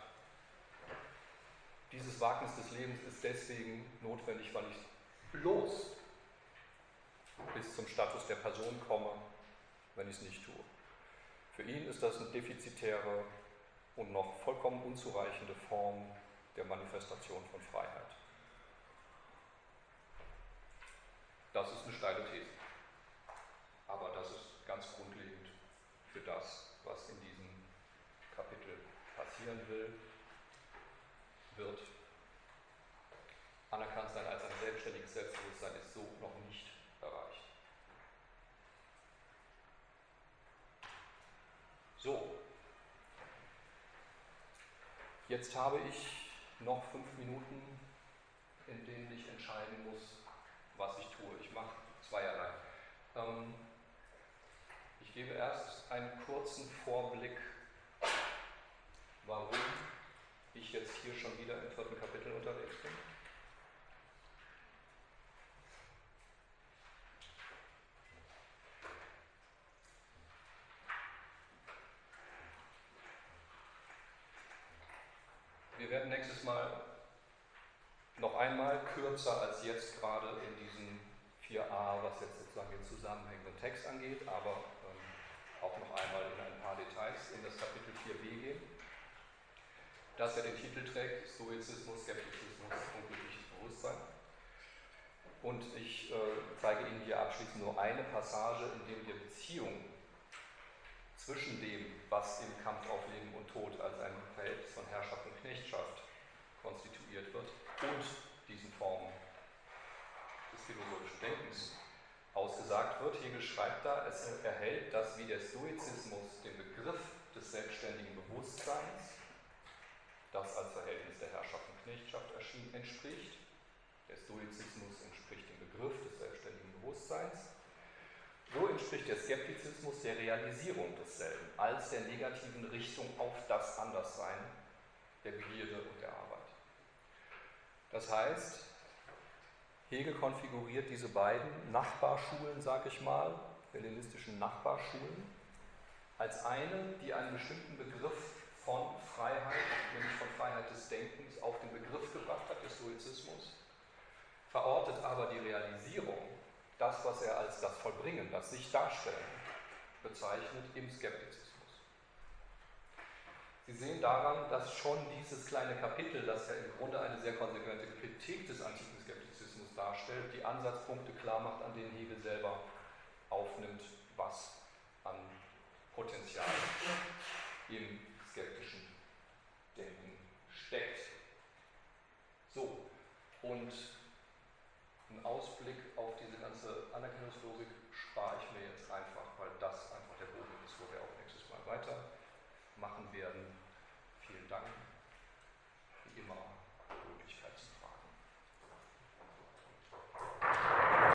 dieses Wagnis des Lebens ist deswegen notwendig, weil ich bloß bis zum Status der Person komme, wenn ich es nicht tue. Für ihn ist das eine defizitäre und noch vollkommen unzureichende Form der Manifestation von Freiheit. Das ist eine steile These. Aber das ist ganz grundlegend für das, was in diesem Kapitel passieren will wird. Anerkannt sein als ein selbstständiges Selbstbewusstsein ist so noch nicht erreicht. So, jetzt habe ich noch fünf Minuten, in denen ich entscheiden muss, was ich tue. Ich mache zweierlei. Ähm, ich gebe erst einen kurzen Vorblick, warum ich jetzt hier schon wieder im vierten Kapitel unterwegs bin? Wir werden nächstes Mal noch einmal kürzer als jetzt gerade in diesem 4a, was jetzt sozusagen den zusammenhängenden Text angeht, aber ähm, auch noch einmal in ein paar Details in das Kapitel 4b gehen das ja den Titel trägt, Stoizismus, Skeptizismus und glückliches Bewusstsein. Und ich äh, zeige Ihnen hier abschließend nur eine Passage, in der die Beziehung zwischen dem, was im Kampf auf Leben und Tod als ein Verhältnis von Herrschaft und Knechtschaft konstituiert wird und diesen Formen des philosophischen Denkens ausgesagt wird. Hegel schreibt da, es erhält das wie der Stoizismus den Begriff des selbstständigen Bewusstseins das als Verhältnis der Herrschaft und Knechtschaft erschien, entspricht. Der Stoizismus entspricht dem Begriff des selbstständigen Bewusstseins. So entspricht der Skeptizismus der Realisierung desselben als der negativen Richtung auf das Anderssein, der Begierde und der Arbeit. Das heißt, Hegel konfiguriert diese beiden Nachbarschulen, sage ich mal, hellenistischen Nachbarschulen, als eine, die einen bestimmten Begriff von Freiheit, nämlich von Freiheit des Denkens, auf den Begriff gebracht hat, des Stoizismus, verortet aber die Realisierung das, was er als das Vollbringen, das Sich-Darstellen bezeichnet, im Skeptizismus. Sie sehen daran, dass schon dieses kleine Kapitel, das ja im Grunde eine sehr konsequente Kritik des antiken Skeptizismus darstellt, die Ansatzpunkte klar macht, an denen Hegel selber aufnimmt, was an Potenzial im skeptischen Denken steckt. So, und einen Ausblick auf diese ganze Anerkennungslogik spare ich mir jetzt einfach, weil das einfach der Boden ist, wo wir auch nächstes Mal Dank.